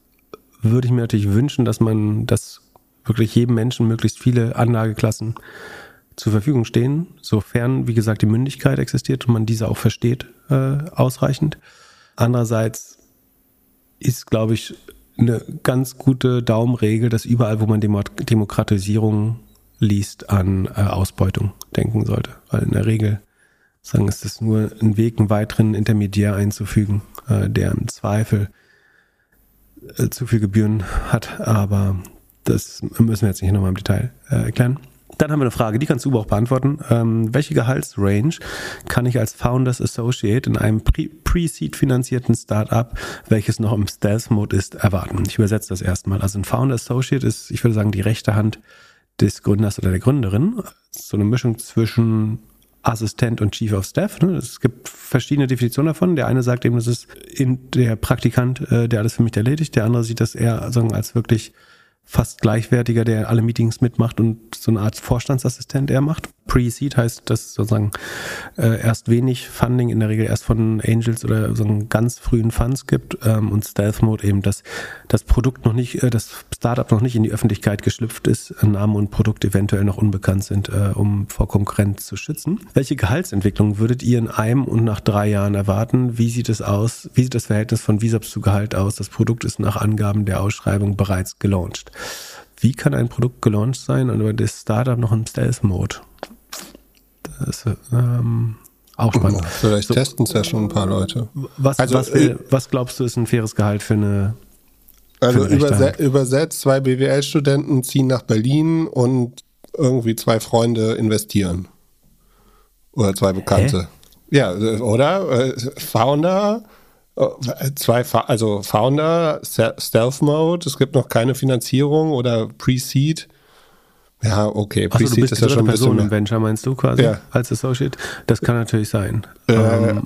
würde ich mir natürlich wünschen, dass man, dass wirklich jedem Menschen möglichst viele Anlageklassen zur Verfügung stehen, sofern, wie gesagt, die Mündigkeit existiert und man diese auch versteht äh, ausreichend. Andererseits ist, glaube ich, eine ganz gute Daumenregel, dass überall, wo man Demokratisierung liest, an äh, Ausbeutung denken sollte. Weil in der Regel sagen, ist es nur ein Weg, einen weiteren Intermediär einzufügen, äh, der im Zweifel äh, zu viel Gebühren hat, aber das müssen wir jetzt nicht nochmal im Detail äh, erklären. Dann haben wir eine Frage, die kannst du auch beantworten. Ähm, welche Gehaltsrange kann ich als Founders Associate in einem Pre-Seed finanzierten Startup, welches noch im Stealth-Mode ist, erwarten? Ich übersetze das erstmal. Also ein Founder Associate ist, ich würde sagen, die rechte Hand des Gründers oder der Gründerin. So eine Mischung zwischen Assistent und Chief of Staff. Ne? Es gibt verschiedene Definitionen davon. Der eine sagt eben, das ist der Praktikant, äh, der alles für mich erledigt. Der andere sieht das eher sagen, als wirklich fast gleichwertiger, der alle Meetings mitmacht und so eine Art Vorstandsassistent er macht. Pre-Seed heißt, dass sozusagen äh, erst wenig Funding in der Regel erst von Angels oder so einen ganz frühen Funds gibt ähm, und Stealth Mode eben, dass das Produkt noch nicht, äh, das Startup noch nicht in die Öffentlichkeit geschlüpft ist, Name und Produkt eventuell noch unbekannt sind, äh, um vor Konkurrenz zu schützen. Welche Gehaltsentwicklung würdet ihr in einem und nach drei Jahren erwarten? Wie sieht es aus? Wie sieht das Verhältnis von VISAPs zu Gehalt aus? Das Produkt ist nach Angaben der Ausschreibung bereits gelauncht. Wie kann ein Produkt gelauncht sein und das Startup noch im Stealth Mode? Das ähm, auch spannend.
Vielleicht so, testen es ja schon ein paar Leute.
Was, also, was, will, äh, was, glaubst du, ist ein faires Gehalt für eine.
Also eine überse übersetzt, zwei BWL-Studenten ziehen nach Berlin und irgendwie zwei Freunde investieren. Oder zwei Bekannte. Hä? Ja, oder? Äh, Founder, äh, zwei, also Founder, Stealth Mode, es gibt noch keine Finanzierung oder Pre-Seed ja, okay.
Achso, du bist ist ja schon Person im Venture, meinst du quasi? Ja. Als Associate? Das kann natürlich sein. Äh, ähm,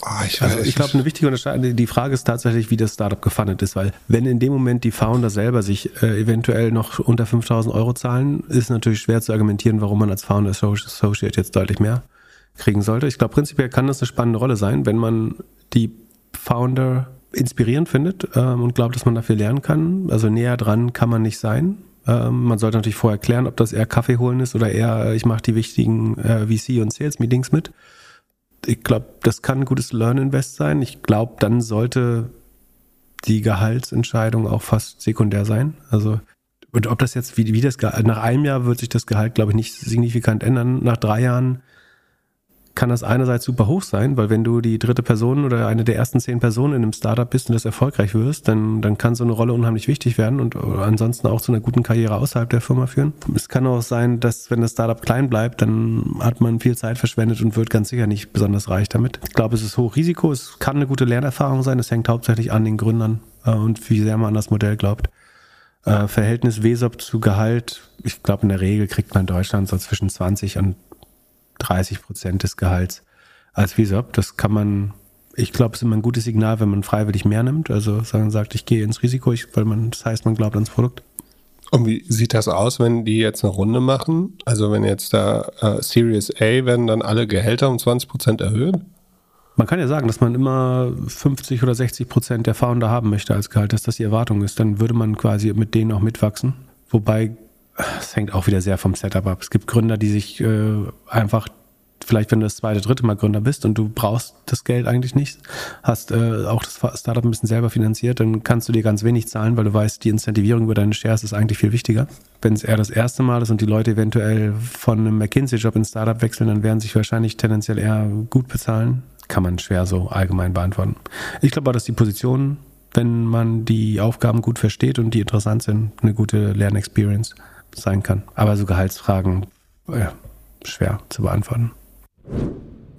oh, ich also ich glaube, eine wichtige Unterscheidung, die Frage ist tatsächlich, wie das Startup gefundet ist, weil wenn in dem Moment die Founder selber sich äh, eventuell noch unter 5000 Euro zahlen, ist natürlich schwer zu argumentieren, warum man als Founder Associate jetzt deutlich mehr kriegen sollte. Ich glaube, prinzipiell kann das eine spannende Rolle sein, wenn man die Founder inspirierend findet ähm, und glaubt, dass man dafür lernen kann. Also näher dran kann man nicht sein. Ähm, man sollte natürlich vorher klären, ob das eher Kaffee holen ist oder eher, äh, ich mache die wichtigen äh, VC- und Sales-Meetings mit. Ich glaube, das kann ein gutes Learn-Invest sein. Ich glaube, dann sollte die Gehaltsentscheidung auch fast sekundär sein. Also und ob das jetzt, wie, wie das nach einem Jahr wird sich das Gehalt, glaube ich, nicht signifikant ändern. Nach drei Jahren kann das einerseits super hoch sein, weil wenn du die dritte Person oder eine der ersten zehn Personen in einem Startup bist und das erfolgreich wirst, dann, dann kann so eine Rolle unheimlich wichtig werden und ansonsten auch zu einer guten Karriere außerhalb der Firma führen. Es kann auch sein, dass wenn das Startup klein bleibt, dann hat man viel Zeit verschwendet und wird ganz sicher nicht besonders reich damit. Ich glaube, es ist hoch Risiko, es kann eine gute Lernerfahrung sein, es hängt hauptsächlich an den Gründern äh, und wie sehr man an das Modell glaubt. Äh, Verhältnis WESOP zu Gehalt, ich glaube in der Regel kriegt man in Deutschland so zwischen 20 und 30 Prozent des Gehalts als VISOP. Das kann man, ich glaube, es ist immer ein gutes Signal, wenn man freiwillig mehr nimmt. Also sagen sagt, ich gehe ins Risiko, ich, weil man, das heißt, man glaubt ans Produkt.
Und wie sieht das aus, wenn die jetzt eine Runde machen? Also wenn jetzt da äh, Series A werden dann alle Gehälter um 20 Prozent erhöht?
Man kann ja sagen, dass man immer 50 oder 60 Prozent der Founder haben möchte als Gehalt, dass das die Erwartung ist. Dann würde man quasi mit denen auch mitwachsen. Wobei es hängt auch wieder sehr vom Setup ab. Es gibt Gründer, die sich äh, einfach, vielleicht wenn du das zweite, dritte Mal Gründer bist und du brauchst das Geld eigentlich nicht, hast äh, auch das Startup ein bisschen selber finanziert, dann kannst du dir ganz wenig zahlen, weil du weißt, die Incentivierung über deine Shares ist eigentlich viel wichtiger. Wenn es eher das erste Mal ist und die Leute eventuell von einem McKinsey-Job ins Startup wechseln, dann werden sich wahrscheinlich tendenziell eher gut bezahlen. Kann man schwer so allgemein beantworten. Ich glaube aber, dass die Position wenn man die Aufgaben gut versteht und die interessant sind, eine gute Lernexperience sein kann. Aber so Gehaltsfragen, ja, schwer zu beantworten.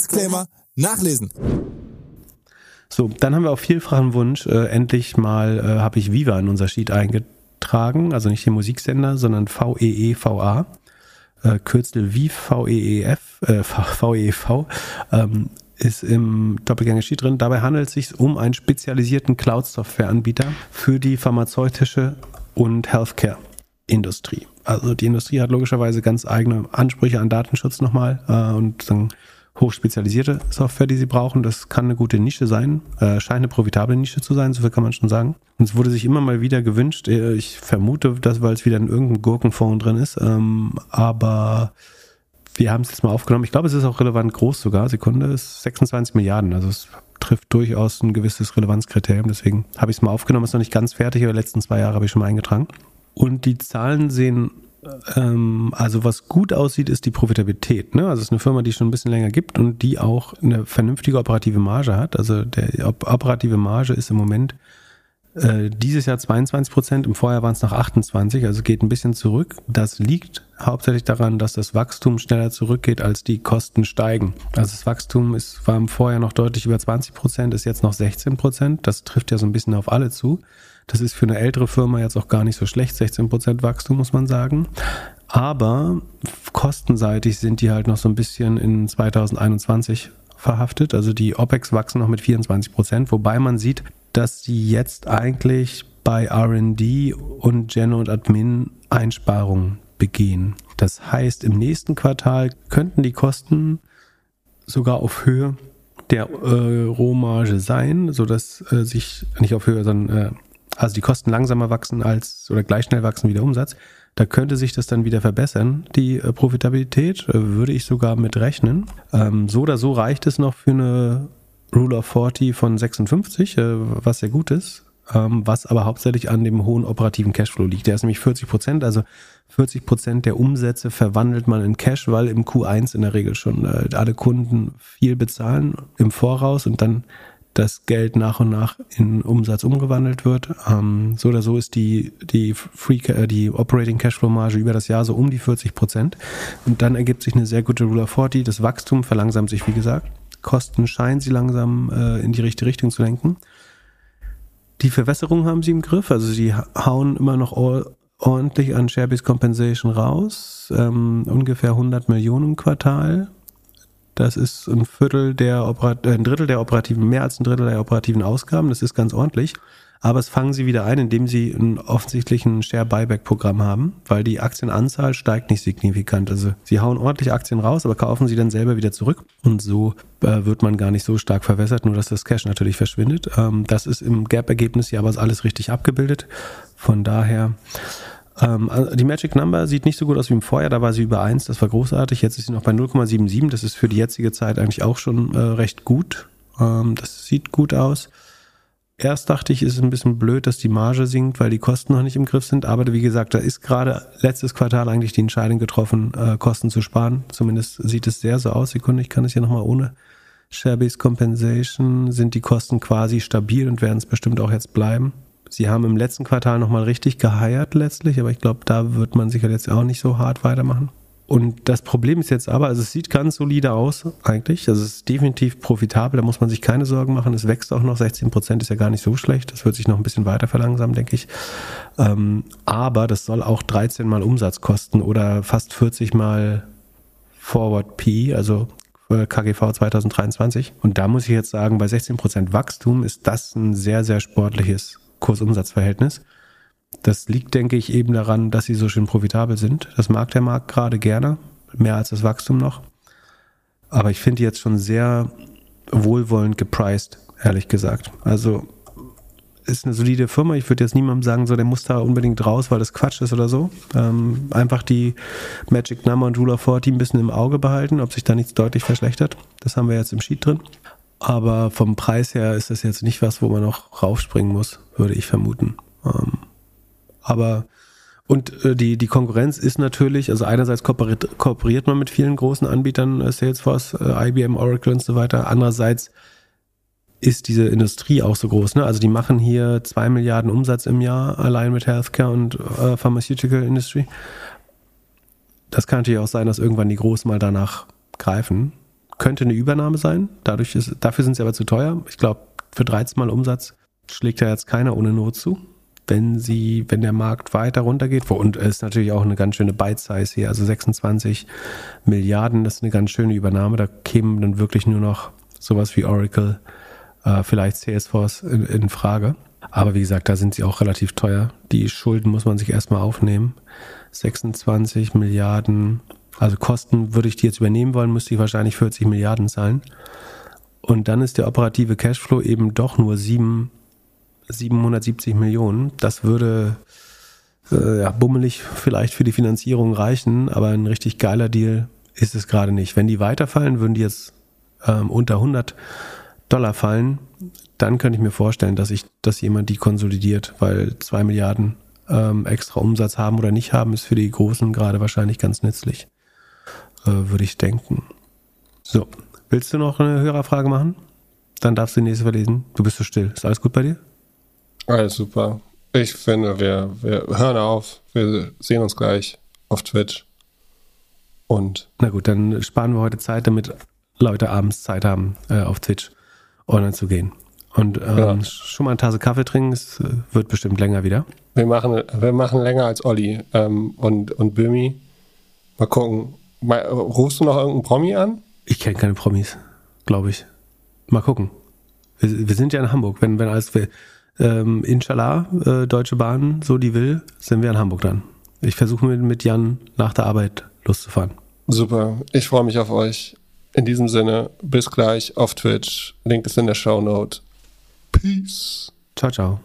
Disclaimer nachlesen.
So, dann haben wir auf vielfachen Wunsch äh, endlich mal, äh, habe ich Viva in unser Sheet eingetragen, also nicht den Musiksender, sondern VEEVA, äh, Kürzel VIV, VEEF, äh, VEV, ähm, ist im Doppelgänger-Sheet drin. Dabei handelt es sich um einen spezialisierten Cloud-Software-Anbieter für die pharmazeutische und Healthcare-Industrie. Also die Industrie hat logischerweise ganz eigene Ansprüche an Datenschutz nochmal äh, und dann hochspezialisierte Software, die sie brauchen. Das kann eine gute Nische sein, äh, scheint eine profitable Nische zu sein, so viel kann man schon sagen. Und es wurde sich immer mal wieder gewünscht, äh, ich vermute, dass weil es wieder in irgendeinem Gurkenfonds drin ist, ähm, aber wir haben es jetzt mal aufgenommen. Ich glaube, es ist auch relevant groß sogar. Sekunde ist 26 Milliarden, also es trifft durchaus ein gewisses Relevanzkriterium. Deswegen habe ich es mal aufgenommen. Ist noch nicht ganz fertig, aber die letzten zwei Jahre habe ich schon mal eingetragen. Und die Zahlen sehen ähm, also was gut aussieht, ist die Profitabilität. Ne? Also es ist eine Firma, die schon ein bisschen länger gibt und die auch eine vernünftige operative Marge hat. Also der operative Marge ist im Moment äh, dieses Jahr 22 Prozent, im Vorjahr waren es noch 28, also geht ein bisschen zurück. Das liegt hauptsächlich daran, dass das Wachstum schneller zurückgeht, als die Kosten steigen. Also das Wachstum ist, war im Vorjahr noch deutlich über 20 Prozent, ist jetzt noch 16 Prozent. Das trifft ja so ein bisschen auf alle zu. Das ist für eine ältere Firma jetzt auch gar nicht so schlecht, 16 Prozent Wachstum muss man sagen. Aber kostenseitig sind die halt noch so ein bisschen in 2021 verhaftet. Also die OPEX wachsen noch mit 24 Prozent, wobei man sieht, dass sie jetzt eigentlich bei RD und Gen und Admin Einsparungen begehen. Das heißt, im nächsten Quartal könnten die Kosten sogar auf Höhe der äh, Rohmarge sein, sodass äh, sich nicht auf Höhe, sondern äh, also die Kosten langsamer wachsen als oder gleich schnell wachsen wie der Umsatz. Da könnte sich das dann wieder verbessern. Die äh, Profitabilität äh, würde ich sogar mit rechnen. Ähm, so oder so reicht es noch für eine Rule of 40 von 56, äh, was sehr gut ist, ähm, was aber hauptsächlich an dem hohen operativen Cashflow liegt. Der ist nämlich 40 Prozent, also 40 Prozent der Umsätze verwandelt man in Cash, weil im Q1 in der Regel schon äh, alle Kunden viel bezahlen im Voraus und dann das Geld nach und nach in Umsatz umgewandelt wird. Ähm, so oder so ist die, die Free, äh, die Operating Cashflow Marge über das Jahr so um die 40 Prozent. Und dann ergibt sich eine sehr gute Rule of 40. Das Wachstum verlangsamt sich, wie gesagt. Kosten scheinen sie langsam äh, in die richtige Richtung zu lenken. Die Verwässerung haben sie im Griff, also sie hauen immer noch ordentlich an Sharebase Compensation raus, ähm, ungefähr 100 Millionen im Quartal. Das ist ein Viertel der Operat äh, ein Drittel der operativen, mehr als ein Drittel der operativen Ausgaben. Das ist ganz ordentlich. Aber es fangen sie wieder ein, indem sie einen offensichtlichen Share-Buyback-Programm haben, weil die Aktienanzahl steigt nicht signifikant. Also sie hauen ordentlich Aktien raus, aber kaufen sie dann selber wieder zurück. Und so äh, wird man gar nicht so stark verwässert, nur dass das Cash natürlich verschwindet. Ähm, das ist im Gap-Ergebnis hier aber alles richtig abgebildet. Von daher ähm, also die Magic Number sieht nicht so gut aus wie im Vorjahr, da war sie über 1, das war großartig. Jetzt ist sie noch bei 0,77, das ist für die jetzige Zeit eigentlich auch schon äh, recht gut. Ähm, das sieht gut aus. Erst dachte ich, ist es ein bisschen blöd, dass die Marge sinkt, weil die Kosten noch nicht im Griff sind. Aber wie gesagt, da ist gerade letztes Quartal eigentlich die Entscheidung getroffen, äh, Kosten zu sparen. Zumindest sieht es sehr so aus. Sekunde, ich kann es hier nochmal ohne Share-Based Compensation sind die Kosten quasi stabil und werden es bestimmt auch jetzt bleiben. Sie haben im letzten Quartal nochmal richtig geheiert letztlich, aber ich glaube, da wird man sicher jetzt auch nicht so hart weitermachen. Und das Problem ist jetzt aber, also es sieht ganz solide aus eigentlich. Also es ist definitiv profitabel, da muss man sich keine Sorgen machen. Es wächst auch noch, 16 Prozent ist ja gar nicht so schlecht. Das wird sich noch ein bisschen weiter verlangsamen, denke ich. Ähm, aber das soll auch 13 mal Umsatz kosten oder fast 40 mal Forward P, also KGV 2023. Und da muss ich jetzt sagen, bei 16 Prozent Wachstum ist das ein sehr, sehr sportliches Kursumsatzverhältnis. Das liegt, denke ich, eben daran, dass sie so schön profitabel sind. Das mag der Markt gerade gerne, mehr als das Wachstum noch. Aber ich finde die jetzt schon sehr wohlwollend gepriced, ehrlich gesagt. Also ist eine solide Firma. Ich würde jetzt niemandem sagen, so der muss da unbedingt raus, weil das Quatsch ist oder so. Ähm, einfach die Magic Number und Ruler 40 ein bisschen im Auge behalten, ob sich da nichts deutlich verschlechtert. Das haben wir jetzt im Sheet drin. Aber vom Preis her ist das jetzt nicht was, wo man noch raufspringen muss, würde ich vermuten. Ähm, aber und äh, die, die Konkurrenz ist natürlich, also einerseits kooperiert, kooperiert man mit vielen großen Anbietern, äh, Salesforce, äh, IBM, Oracle und so weiter. Andererseits ist diese Industrie auch so groß. Ne? Also die machen hier zwei Milliarden Umsatz im Jahr allein mit Healthcare und äh, Pharmaceutical Industry. Das kann natürlich auch sein, dass irgendwann die Großen mal danach greifen. Könnte eine Übernahme sein. Dadurch ist, dafür sind sie aber zu teuer. Ich glaube, für 13 Mal Umsatz schlägt ja jetzt keiner ohne Not zu wenn sie, wenn der Markt weiter runtergeht, und es ist natürlich auch eine ganz schöne Bite-Size hier, also 26 Milliarden, das ist eine ganz schöne Übernahme, da kämen dann wirklich nur noch sowas wie Oracle, äh, vielleicht Salesforce in, in Frage. Aber wie gesagt, da sind sie auch relativ teuer. Die Schulden muss man sich erstmal aufnehmen. 26 Milliarden, also Kosten würde ich die jetzt übernehmen wollen, müsste ich wahrscheinlich 40 Milliarden zahlen. Und dann ist der operative Cashflow eben doch nur 7 770 Millionen. Das würde äh, ja, bummelig vielleicht für die Finanzierung reichen, aber ein richtig geiler Deal ist es gerade nicht. Wenn die weiterfallen, würden die jetzt ähm, unter 100 Dollar fallen, dann könnte ich mir vorstellen, dass ich, dass jemand die konsolidiert, weil zwei Milliarden ähm, extra Umsatz haben oder nicht haben, ist für die Großen gerade wahrscheinlich ganz nützlich, würde ich denken. So, willst du noch eine Hörerfrage machen? Dann darfst du die nächste verlesen. Du bist so still. Ist alles gut bei dir?
Alles super. Ich finde, wir, wir hören auf. Wir sehen uns gleich auf Twitch. Und
Na gut, dann sparen wir heute Zeit, damit Leute abends Zeit haben, äh, auf Twitch online zu gehen. Und ähm,
Ja.
schon mal eine Tasse Kaffee trinken, es äh, wird bestimmt länger wieder.
wir machen, wir machen länger als Olli ähm, und, und Bömi. Mal gucken. Mal, rufst du noch irgendeinen Promi an?
Ich kenne keine Promis, glaube ich. Mal gucken. Wir, wir sind ja in Hamburg. Wenn, wenn alles will. Ähm, inshallah, äh, Deutsche Bahn, so die will, sind wir in Hamburg dann. Ich versuche mit, mit Jan nach der Arbeit loszufahren.
Super. Ich freue mich auf euch. In diesem Sinne, bis gleich auf Twitch. Link ist in der Show Note. Peace.
Ciao, ciao.